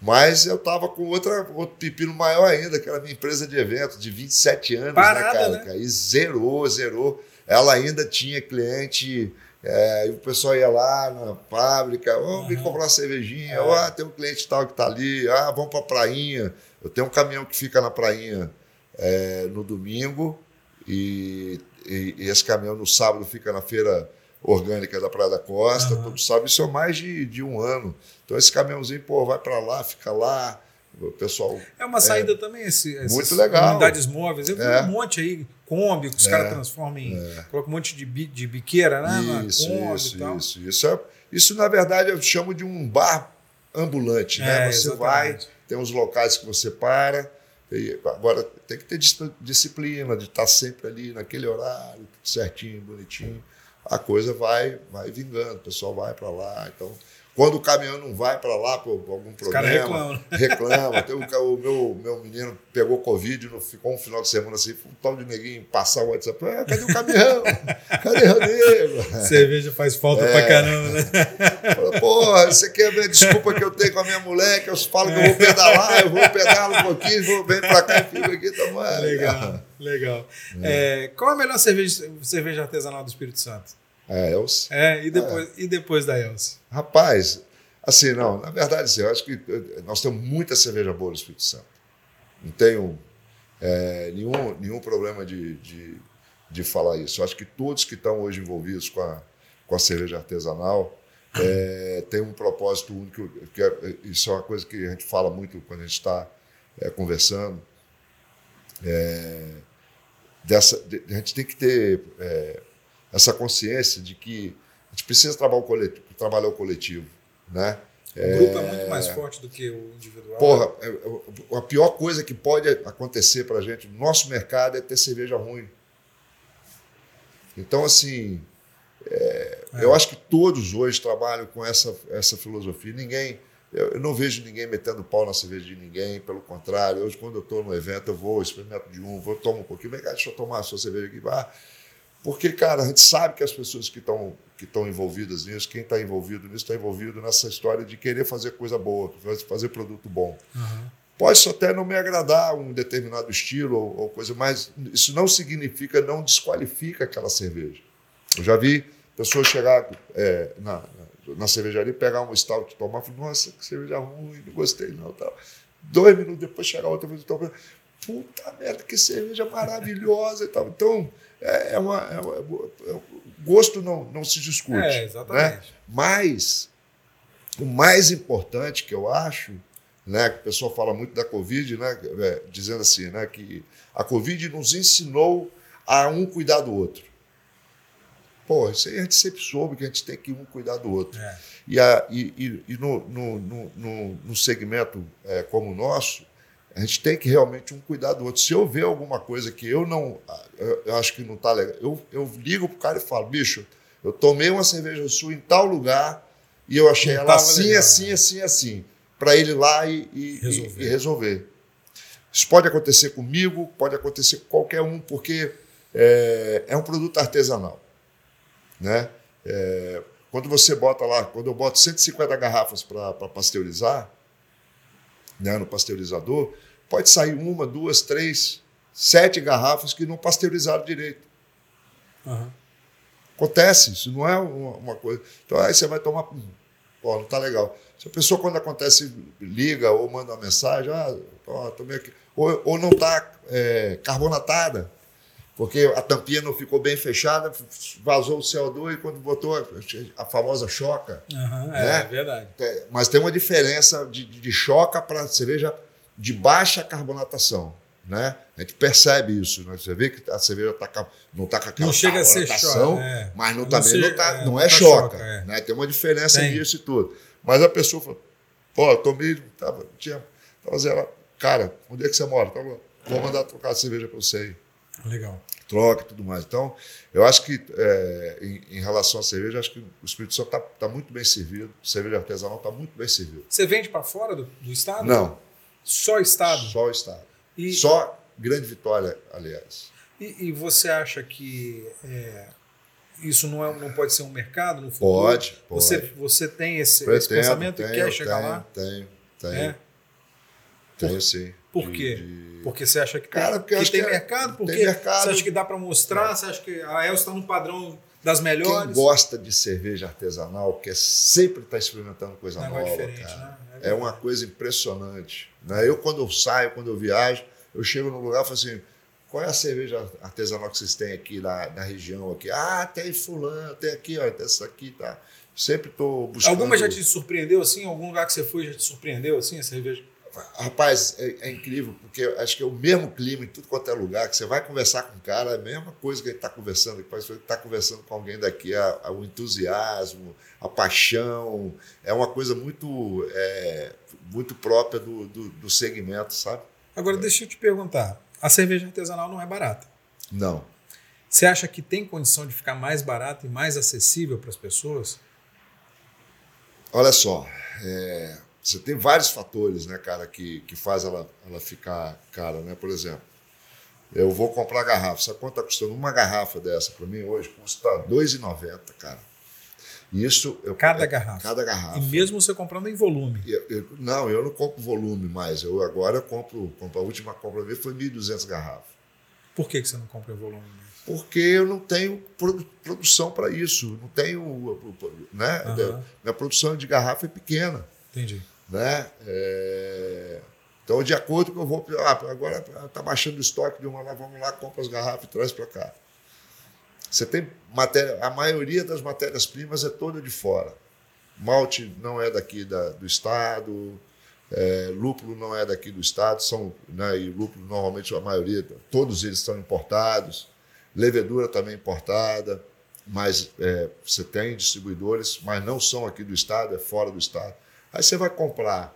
Mas eu estava com outra, outro pepino maior ainda, que era a minha empresa de eventos, de 27 anos, né, Parada, né, cara? Né? E zerou, zerou. Ela ainda tinha cliente, é, e o pessoal ia lá na fábrica, oh, uhum. vem comprar uma cervejinha, é. oh, tem um cliente tal que está ali, ah, vamos para a prainha. Eu tenho um caminhão que fica na prainha é, no domingo, e, e, e, esse caminhão no sábado fica na feira orgânica da Praia da Costa, uhum. todo sábado, isso é mais de, de um ano. Então esse caminhãozinho, pô, vai para lá, fica lá, O pessoal. É uma saída também, esse, Muito legal. unidades móveis. Eu vi É. um monte aí, Kombi, que os É. caras transformam em. Colocam um monte de, bi- de biqueira, né? Isso, Kombi isso, e tal. isso. Isso, é, isso, na verdade, eu chamo de um bar ambulante. né? É, Você exatamente. vai, tem uns locais que você para. e agora, tem que ter dis- disciplina de estar sempre ali naquele horário, certinho, bonitinho. A coisa vai, vai vingando, o pessoal vai para lá. Então, quando o caminhão não vai para lá por, algum problema, reclamam. né? reclama. Tem o, o meu, meu menino pegou Covid, ficou um final de semana assim, um tal de neguinho passar o WhatsApp. Ah, cadê o caminhão? Cadê o nego? Cerveja faz falta É. pra caramba, né? Fala, Porra, você quer ver a desculpa que eu tenho com a minha mulher, que eu falo que eu vou pedalar, eu vou pedalar um pouquinho, vou vem pra cá e fico aqui tomando. Legal, legal. É, qual a melhor cerveja, cerveja artesanal do Espírito Santo? É, eu, É, e depois, e depois da Elsa? rapaz, assim, não, na verdade, assim, eu acho que eh, nós temos muita cerveja boa no Espírito Santo. Não tenho eh, nenhum, nenhum problema de, de, de falar isso. Eu acho que todos que estão hoje envolvidos com a, com a cerveja artesanal eh, têm um propósito único, que é- isso é uma coisa que a gente fala muito quando a gente está eh, conversando. Eh, dessa, de- a gente tem que ter eh, essa consciência de que a gente precisa trabalhar o coletivo. Trabalhar o coletivo né? O grupo é muito mais forte do que o individual. Porra, é- é- a pior coisa que pode acontecer para a gente no nosso mercado é ter cerveja ruim. Então, assim, é, eu acho que todos hoje trabalham com essa, essa filosofia. Ninguém, eu, eu não vejo ninguém metendo pau na cerveja de ninguém, pelo contrário. Hoje, quando eu estou no evento, eu vou, experimento de um, vou, tomo um pouquinho, vem cá, deixa eu tomar a sua cerveja aqui. Ah, porque, cara, a gente sabe que as pessoas que estão que estão envolvidas nisso, quem está envolvido nisso, está envolvido nessa história de querer fazer coisa boa, fazer produto bom. Uhum. Pode até não me agradar um determinado estilo ou, ou coisa, mas isso não significa, não desqualifica aquela cerveja. Eu já vi pessoas chegar é, na, na, cervejaria pegar um stout e tomar e falar, nossa, que cerveja ruim, não gostei não. Tal. Dois minutos depois chegar outra vez e tomar, puta merda, que cerveja maravilhosa e tal. Então, é, é uma, é uma- é- gosto não, não se discute. É, exatamente. né? Mas o mais importante que eu acho, né, que o pessoal fala muito da Covid, né, é, dizendo assim, né, que a Covid nos ensinou a um cuidar do outro. Pô, isso aí a gente sempre soube que a gente tem que um cuidar do outro. É. E, a, e, e, no, no, no, no, segmento é, como o nosso, a gente tem que realmente um cuidar do outro. Se eu ver alguma coisa que eu não eu, acho que não está legal, eu, eu ligo pro cara e falo, bicho, eu tomei uma cerveja sua em tal lugar e eu achei ela assim, legal, assim, né? assim, assim, para ele ir lá e, e- Resolver. e resolver. Isso pode acontecer comigo, pode acontecer com qualquer um, porque é, é um produto artesanal. Né? É, quando você bota lá, quando eu boto 150 garrafas para pasteurizar, né, no pasteurizador, pode sair uma, duas, três, sete garrafas que não pasteurizaram direito. Uhum. Acontece, isso não é uma, uma coisa. Então aí você vai tomar. hum, Ó, não tá legal. Se a pessoa, quando acontece, liga ou manda uma mensagem, ah, ó, tomei aqui. Ou, ou não está carbonatada, porque a tampinha não ficou bem fechada, vazou o CO2 e quando botou a, famosa choca. Uhum, é, Né? é verdade. É, Mas tem uma diferença de, de, choca para cerveja de baixa carbonatação. Né? A gente percebe isso. Né? Você vê que a cerveja tá, não está com aquela Não chega a ser choca, é. mas não, Não também seja- não, tá, é, não é tá choca. é. Né? Tem uma diferença Tem. nisso e tudo. Mas a pessoa fala, pô, eu tomei, tava, tinha, tava zero. Cara, onde é que você mora? Tava, vou mandar trocar a cerveja para você aí Legal. troca e tudo mais. Então, eu acho que é, em, em relação à cerveja, acho que o Espírito Santo está tá muito bem servido. Cerveja artesanal está muito bem servido. Você vende para fora do, do estado? Não, Só estado? só o Estado. E, Só Grande Vitória, aliás. e, e você acha que é, isso não, é, não pode ser um mercado no futuro? Pode, pode. Você, você tem esse, esse Pretendo, pensamento e tenho, quer chegar tenho, lá? Tenho, tenho. É? Tenho sim. Por De- quê? de- Porque você acha que tem, Cara, porque que tem que é- mercado? tem Porque mercado. você acha que dá para mostrar? Você acha que a El está no padrão das Quem melhores? gosta de cerveja artesanal quer sempre estar experimentando coisa Um nova, diferente, cara. né? É É uma coisa impressionante. Né? Eu, quando eu saio, quando eu viajo, eu chego num lugar e falo assim: qual é a cerveja artesanal que vocês têm aqui na, na região? aqui? Ah, tem fulano, tem aqui, ó, tem essa aqui, tá? Sempre estou buscando. Alguma já te surpreendeu assim? Algum lugar que você foi já te surpreendeu assim, a cerveja? Rapaz, é, é incrível, porque acho que é o mesmo clima em tudo quanto é lugar, que você vai conversar com um cara, é a mesma coisa que ele está conversando, que parece que está conversando com alguém daqui, a, a, o entusiasmo, a paixão, é uma coisa muito, é, muito própria do, do, do segmento, sabe? Agora, deixa eu te perguntar, a cerveja artesanal não é barata. Não. Você acha que tem condição de ficar mais barata e mais acessível para as pessoas? Olha só, é, você tem vários fatores, né, cara, que, que faz ela, ela ficar cara, né? Por exemplo, eu vou comprar garrafa. Sabe quanto está custando uma garrafa dessa para mim hoje? Custa R$ 2,90, cara. Isso eu, cada é, garrafa. Cada garrafa. E mesmo você comprando em volume. Eu, eu, não, eu não compro volume mais. Eu agora eu compro, compro a última compra minha foi 1.200 garrafas. Por que, que você não compra em volume? Porque eu não tenho produção para isso. Não tenho. Né? Uhum. Minha produção de garrafa é pequena. Entendi. Né? É... Então, de acordo com eu vou. Ah, agora está baixando o estoque de uma lá, vamos lá, compra as garrafas e traz para cá. Você tem matéria, a maioria das matérias-primas é toda de fora. Malte não é daqui da, do estado, é, lúpulo não é daqui do estado, são, né, e lúpulo normalmente a maioria, todos eles estão importados. Levedura também importada, mas é, você tem distribuidores, mas não são aqui do estado, é fora do estado. Aí você vai comprar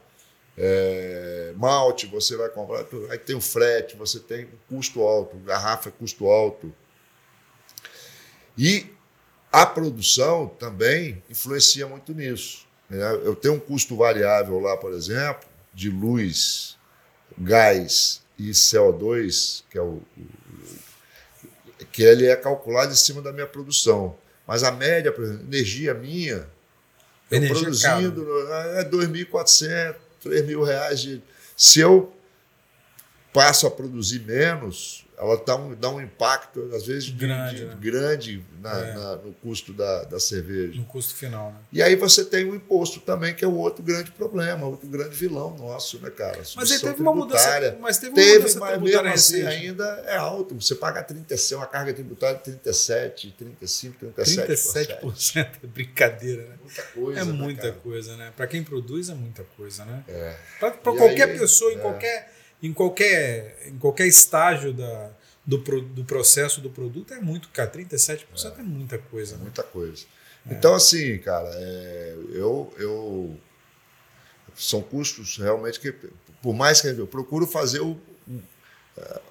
é, malte, você vai comprar. Aí tem o frete, você tem o custo alto, garrafa é custo alto. E a produção também influencia muito nisso. Né? Eu tenho um custo variável lá, por exemplo, de luz, gás e CO2, que é o, que ele é calculado em cima da minha produção. Mas a média, por exemplo, energia minha, eu produzindo é 2.400, 3.000 reais. De, se eu passo a produzir menos, ela dá um, dá um impacto, às vezes, grande, de, né? grande na, é. na, no custo da, da cerveja. No custo final. Né? E aí você tem o imposto também, que é o outro grande problema, outro grande vilão nosso, né, cara? Mas aí teve uma mudança. Mas teve, teve mudança mas mesmo assim ainda é alto. Você paga 37, uma carga tributária de 37, 35, 37%. 37% é brincadeira, né? Muita coisa. É né, muita cara? coisa, né? Para quem produz é muita coisa, né? É. Para qualquer aí, pessoa, em é. qualquer em qualquer, em qualquer estágio da, do, pro- do processo do produto é muito, cara. 37% é, muita coisa. Né? Muita coisa. Então, assim, cara, é, eu, eu. São custos realmente que, por mais que eu procuro fazer o,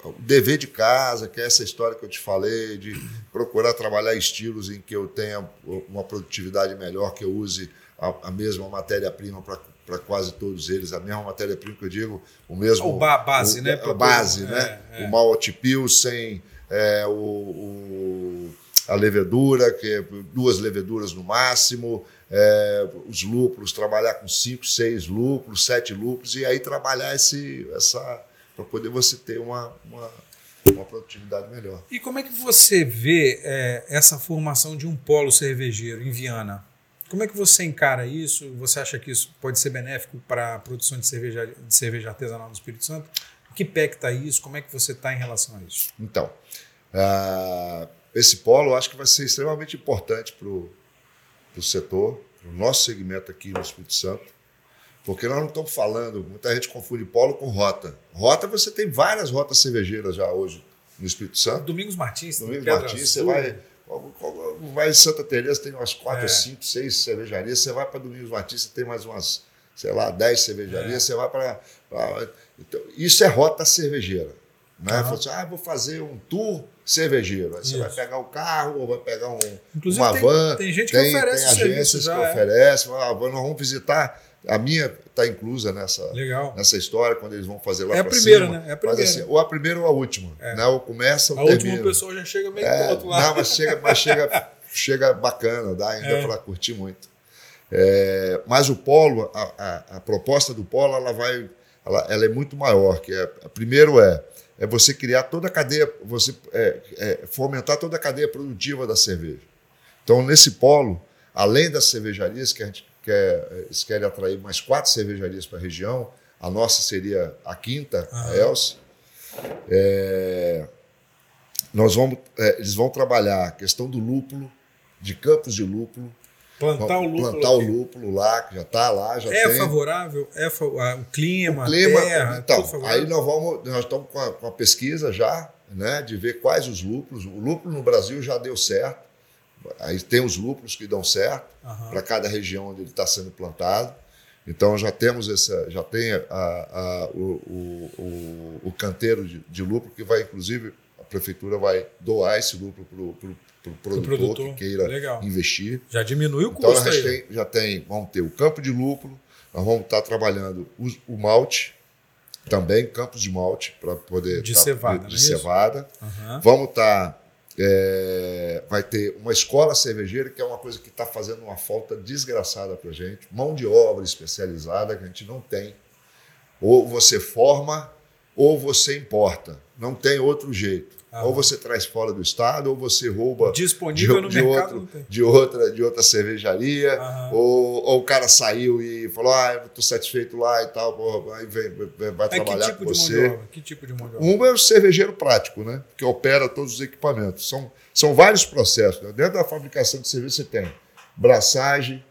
o dever de casa, que é essa história que eu te falei, de procurar trabalhar estilos em que eu tenha uma produtividade melhor, que eu use a, a mesma matéria-prima para quase todos eles, a mesma matéria-prima que eu digo, o mesmo. O ba- base, o- né, A pra base, todo- né? é, é. O malte pilsen, é, o, o- a levedura, que é duas leveduras no máximo, é, os lúpulos, trabalhar com cinco, seis lúpulos, sete lúpulos, e aí trabalhar esse, essa. para poder você ter uma, uma, uma produtividade melhor. E como é que você vê é, essa formação de um polo cervejeiro em Viana? Como é que você encara isso? Você acha que isso pode ser benéfico para a produção de cerveja, de cerveja artesanal no Espírito Santo? Que pé que está isso? Como é que você está em relação a isso? Então, ah, esse polo eu acho que vai ser extremamente importante para o setor, para o nosso segmento aqui no Espírito Santo, porque nós não estamos falando, muita gente confunde polo com rota. Rota, você tem várias rotas cervejeiras já hoje no Espírito Santo. Domingos Martins, Domingos Martins, você Azul. vai, vai em Santa Teresa, tem umas quatro, É. cinco, seis cervejarias. Você vai para Domingos você tem mais umas, sei lá, dez cervejarias. É. Você vai para. Então, isso é rota cervejeira. Né? Fala assim, ah, vou fazer um tour cervejeiro. Aí você Isso. vai pegar o carro ou vai pegar um, Inclusive, uma tem- van. tem gente que oferece tem o serviço agências que é. oferecem. Ah, nós vamos visitar. A minha está inclusa nessa, Legal. nessa história, quando eles vão fazer lá É a primeira, cima. né? É a primeira. assim, ou a primeira ou a última. É. Né? Ou começa ou A termina. última pessoa já chega meio É, do outro lado. Não, mas chega, mas chega, chega bacana, dá ainda É. para curtir muito. É, mas o polo, a, a- a proposta do polo, ela vai, ela, ela é muito maior. Que é, primeiro é, é você criar toda a cadeia, você é, é, fomentar toda a cadeia produtiva da cerveja. Então, nesse polo, além das cervejarias que a gente quer, eles querem atrair mais quatro cervejarias para a região, a nossa seria a quinta, a. Elce. É, nós vamos, é, eles vão trabalhar a questão do lúpulo, de campos de lúpulo. Plantar o lúpulo. Plantar o aqui. lúpulo lá, que já está lá, já É tem. favorável? É fa- a- o clima, O clima, a terra, então, tudo favorável? aí nós vamos, nós estamos com a, com a pesquisa já, né, de ver quais os lúpulos. O lúpulo no Brasil já deu certo. Aí tem os lúpulos que dão certo Aham. para cada região onde ele está sendo plantado. Então já temos essa, já tem a, a- o, o, o, canteiro de, de lúpulo que vai, inclusive, a prefeitura vai doar esse lúpulo para o produtor, produtor. que queira Legal. investir. Já diminui o Então custo aí. tem, já tem, vamos ter o campo de lúpulo, nós vamos estar trabalhando o, o malte, também campos de malte para poder De tá- cevada, de, de é cevada. Aham. Vamos estar é, vai ter uma escola cervejeira que é uma coisa que está fazendo uma falta desgraçada para gente, mão de obra especializada que a gente não tem. Ou você forma ou você importa, não tem outro jeito. Ah. Ou você traz fora do estado ou você rouba Disponível no de, mercado outro, de outra de outra cervejaria Aham. ou, ou o cara saiu e falou ah eu estou satisfeito lá e tal porra, aí vem, vai É que trabalhar tipo com de de você? Que tipo de mão de obra? um é o cervejeiro prático, né? Que opera todos os equipamentos. São, são vários processos. né? Dentro da fabricação de cerveja você tem braçagem,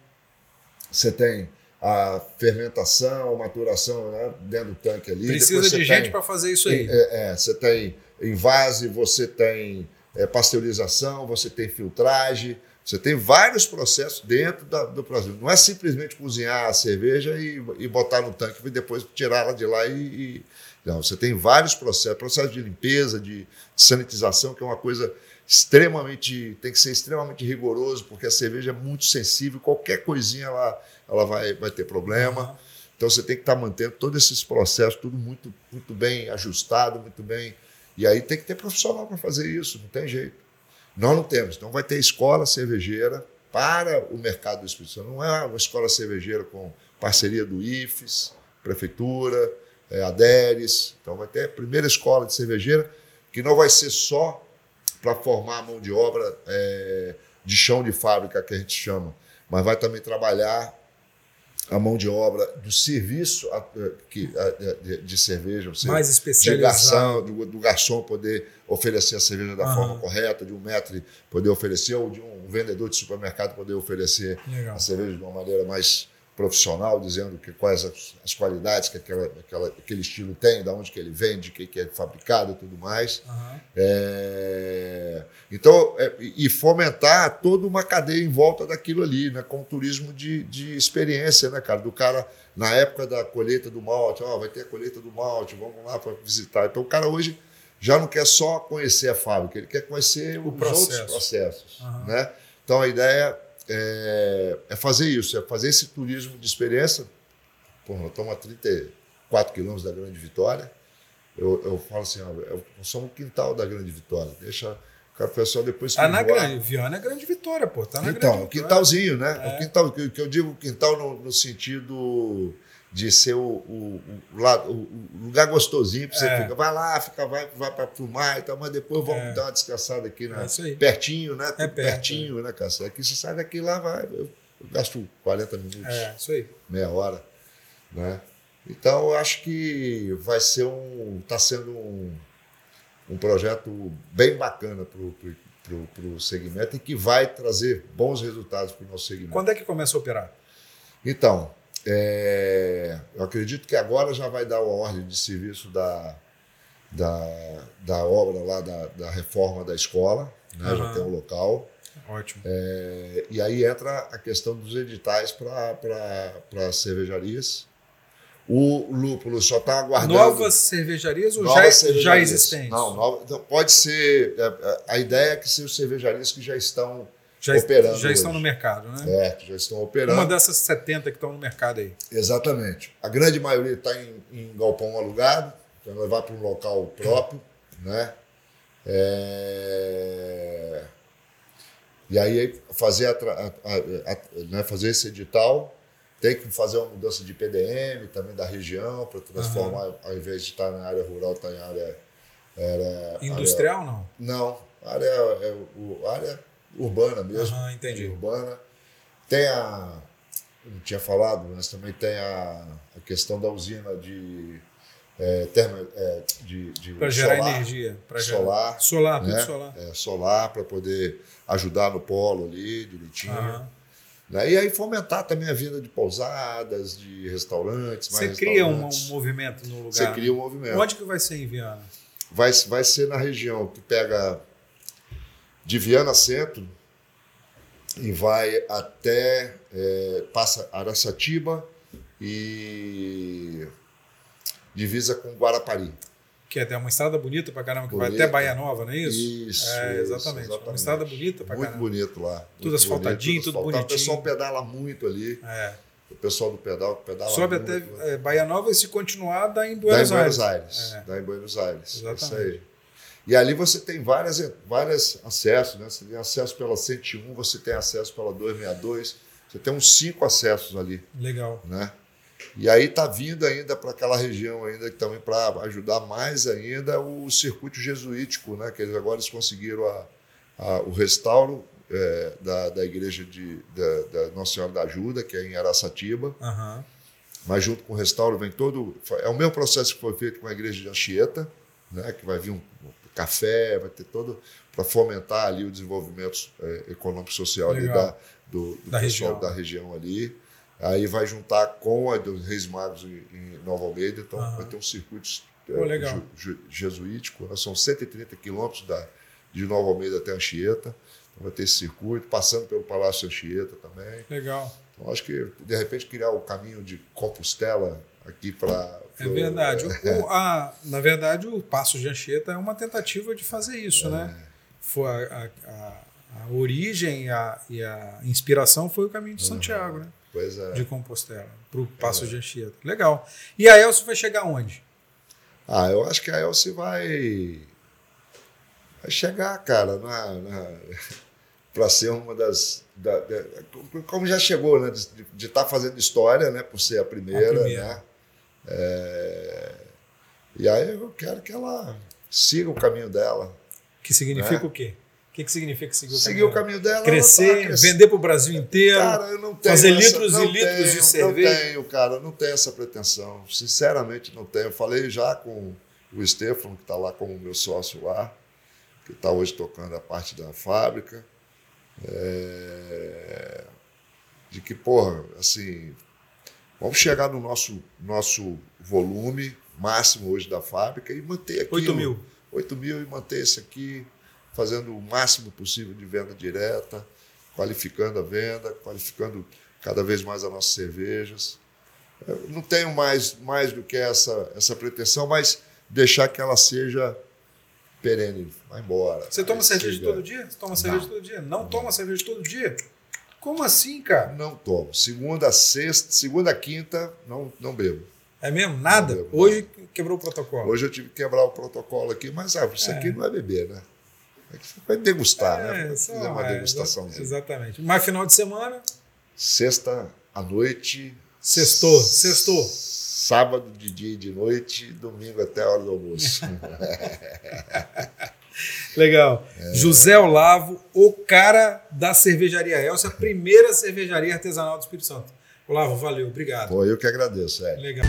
você tem a fermentação, maturação né? dentro do tanque ali. Precisa Depois de gente tem- para fazer isso aí. é, é, você tem invase, você tem é, pasteurização, você tem filtragem, você tem vários processos dentro da- do processo. Não é simplesmente cozinhar a cerveja e, e botar no tanque e depois tirar ela de lá e, e- Não, você tem vários processos, processo de limpeza, de sanitização, que é uma coisa extremamente, tem que ser extremamente rigoroso, porque a cerveja é muito sensível, qualquer coisinha ela, ela vai, vai ter problema. Então você tem que estar mantendo todos esses processos, tudo muito, muito bem ajustado, muito bem. E aí tem que ter profissional para fazer isso, não tem jeito. Nós não temos. Então vai ter escola cervejeira para o mercado do Espírito Santo. Não é uma escola cervejeira com parceria do IFES, Prefeitura, é, ADERES. Então vai ter a primeira escola de cervejeira, que não vai ser só para formar a mão de obra é, de chão de fábrica, que a gente chama, mas vai também trabalhar a mão de obra do serviço a- eh, que, a- de, de cerveja, ou seja, Mais de especializado. garçom, do, do garçom poder oferecer a cerveja da forma correta, de um maître poder oferecer, ou de um vendedor de supermercado poder oferecer Legal. a cerveja de uma maneira mais profissional, dizendo que quais as, as qualidades que aquela, aquela- aquele estilo tem, de onde que ele vende, que, que é fabricado e tudo mais. Aham. É, então, é, e fomentar toda uma cadeia em volta daquilo ali, né? Com turismo de, de experiência, né, cara? Do cara, na época da colheita do malte, ó, vai ter a colheita do malte, vamos lá para visitar. Então, o cara hoje já não quer só conhecer a fábrica, ele quer conhecer os processo. outros processos, Aham. né? Então, a ideia é, é fazer isso, é fazer esse turismo de experiência. Pô, nós estamos a 34 quilômetros da Grande Vitória. Eu, eu falo assim, ó, eu- nós somos o quintal da Grande Vitória. Deixa o pessoal depois que Tá na voar- grande. Viana é grande vitória, pô. Tá na então, grande Vitória. quintalzinho, né? É. O quintal, que, que eu digo quintal no, no sentido de ser o, o, o o- o lugar gostosinho para você É. ficar. Vai lá, fica, vai, vai para filmar e tal, mas depois vamos É. dar uma descansada aqui, né? É. Pertinho, né? Tudo perto, pertinho, né, cara? Aqui você sai daqui lá, vai. Eu, eu gasto 40 minutos É, isso aí. meia hora, né? Então eu acho que vai ser um, está sendo um, um projeto bem bacana para o segmento e que vai trazer bons resultados para o nosso segmento. Quando é que começa a operar? Então, é, eu acredito que agora já vai dar a ordem de serviço da, da, da obra lá da, da reforma da escola, né? já Aham. tem um local. Ótimo. É, e aí entra a questão dos editais para cervejarias. O lúpulo só está aguardando. Novas cervejarias ou novas já, já cervejarias. existentes? Não, nova, então pode ser. é, é, A ideia é que sejam cervejarias que já estão já, operando já estão hoje. no mercado, né? é, que já estão operando. Uma dessas 70 que estão no mercado aí. Exatamente. A grande maioria está em, em galpão alugado, então levar para um local próprio, né? É, E aí fazer, a a- a- né, fazer esse edital, tem que fazer uma mudança de PDM também da região para transformar, ao invés de estar na área rural, estar em área, Industrial, não? área- não, área, é, o- área urbana mesmo. Aham, entendi. Urbana. Tem a. eu Não tinha falado, mas também tem a, a questão da usina de. É, termo, é, de, de Para gerar energia. Pra solar, Gerar. Solar, né? solar. É, solar para poder ajudar no polo ali, direitinho. Aham. Né? E aí fomentar também a vida de pousadas, de restaurantes. Você cria um, um movimento no lugar. Você cria um movimento. Onde que vai ser em Viana? Vai, vai ser na região que pega de Viana Centro e vai até é, passa Araçatiba e divisa com Guarapari. Que é uma estrada bonita pra caramba, que vai Bonita. até Bahia Nova, não é isso? Isso, É, isso, exatamente. Uma estrada bonita pra Muito caramba. bonito lá. Tudo muito asfaltadinho, bonito, tudo asfaltado. bonitinho. O pessoal pedala muito ali. É. O pessoal do pedal pedala Sobe muito. até é, Bahia Nova e se continuar dá em Dá Buenos, em Buenos Aires. Aires. É. Dá em Buenos Aires. é Exatamente. Isso aí. E ali você tem várias, várias acessos, né? Você tem acesso pela 101, você tem acesso pela 262, você tem uns cinco acessos ali, Legal. né? E aí tá vindo ainda para aquela região ainda que também para ajudar mais ainda o circuito jesuítico, né? Que eles agora eles conseguiram a, a- o restauro é, da, da igreja de, da, da Nossa Senhora da Ajuda, que é em Araçatiba. Aham. Mas junto com o restauro vem todo. É o mesmo processo que foi feito com a igreja de Anchieta, né, que vai vir um café, vai ter todo. para fomentar ali o desenvolvimento eh, econômico e social ali da, do, do Da pessoal região. da região ali. Aí vai juntar com a dos Reis Magos em, em Nova Almeida, então Aham. vai ter um circuito eh, Pô, legal. ju- ju- jesuítico. né, São 130 quilômetros da, de Nova Almeida até Anchieta. Então vai ter esse circuito, passando pelo Palácio Anchieta também. Legal. Então, acho que, de repente, criar o caminho de Compostela aqui para. É verdade. O- o- a- na verdade, o Passo de Anchieta é uma tentativa de fazer isso, né? Foi a, a- a- origem e a, e a inspiração foi o caminho de Santiago, né? Pois é. De Compostela, para o Passo de Anchieta. Legal. E a Elcio vai chegar onde? Ah, eu acho que a Elsie vai. Vai chegar, cara, na, para ser uma das. da- da- como já chegou, né? De estar fazendo história, né? Por ser a primeira, A primeira. né? É, e aí eu quero que ela siga o caminho dela. Que significa É. o quê? O que, que significa seguir o Seguir caminho? o caminho dela. ela Crescer, tá vender para o Brasil inteiro. Cara, eu não tenho fazer essa- litros e litros de tenho, cerveja. Não tenho, cara, não tenho essa pretensão. Sinceramente, não tenho. Eu falei já com o Stefano, que está lá como meu sócio lá, que está hoje tocando a parte da fábrica. É, De que, porra, assim, vamos chegar no nosso, nosso volume máximo hoje da fábrica e manter aqui. 8 mil. 8 mil e manter esse aqui, fazendo o máximo possível de venda direta, qualificando a venda, qualificando cada vez mais as nossas cervejas. Eu não tenho mais, mais do que essa, essa pretensão, mas deixar que ela seja perene, vai embora. Você toma cerveja siga. todo dia? Você toma cerveja todo dia? Não toma cerveja todo dia? Como assim, cara? Não tomo. Segunda, sexta, segunda, quinta, não, não bebo. É mesmo? Nada? Não bebo, Hoje quebrou o protocolo. Hoje eu tive que quebrar o protocolo aqui, mas ah, isso aqui não é beber, né? É que vai degustar, né? Vai só- fazer uma é, degustação. exa- Exatamente. Mas final de semana, Sexta à noite. sextou. Sextou. Sábado de dia e de noite, domingo até a hora do almoço. Legal. É. José Olavo, o cara da cervejaria Elsa, a primeira cervejaria artesanal do Espírito Santo. Olavo, valeu, obrigado. Pô, eu que agradeço, é. Legal.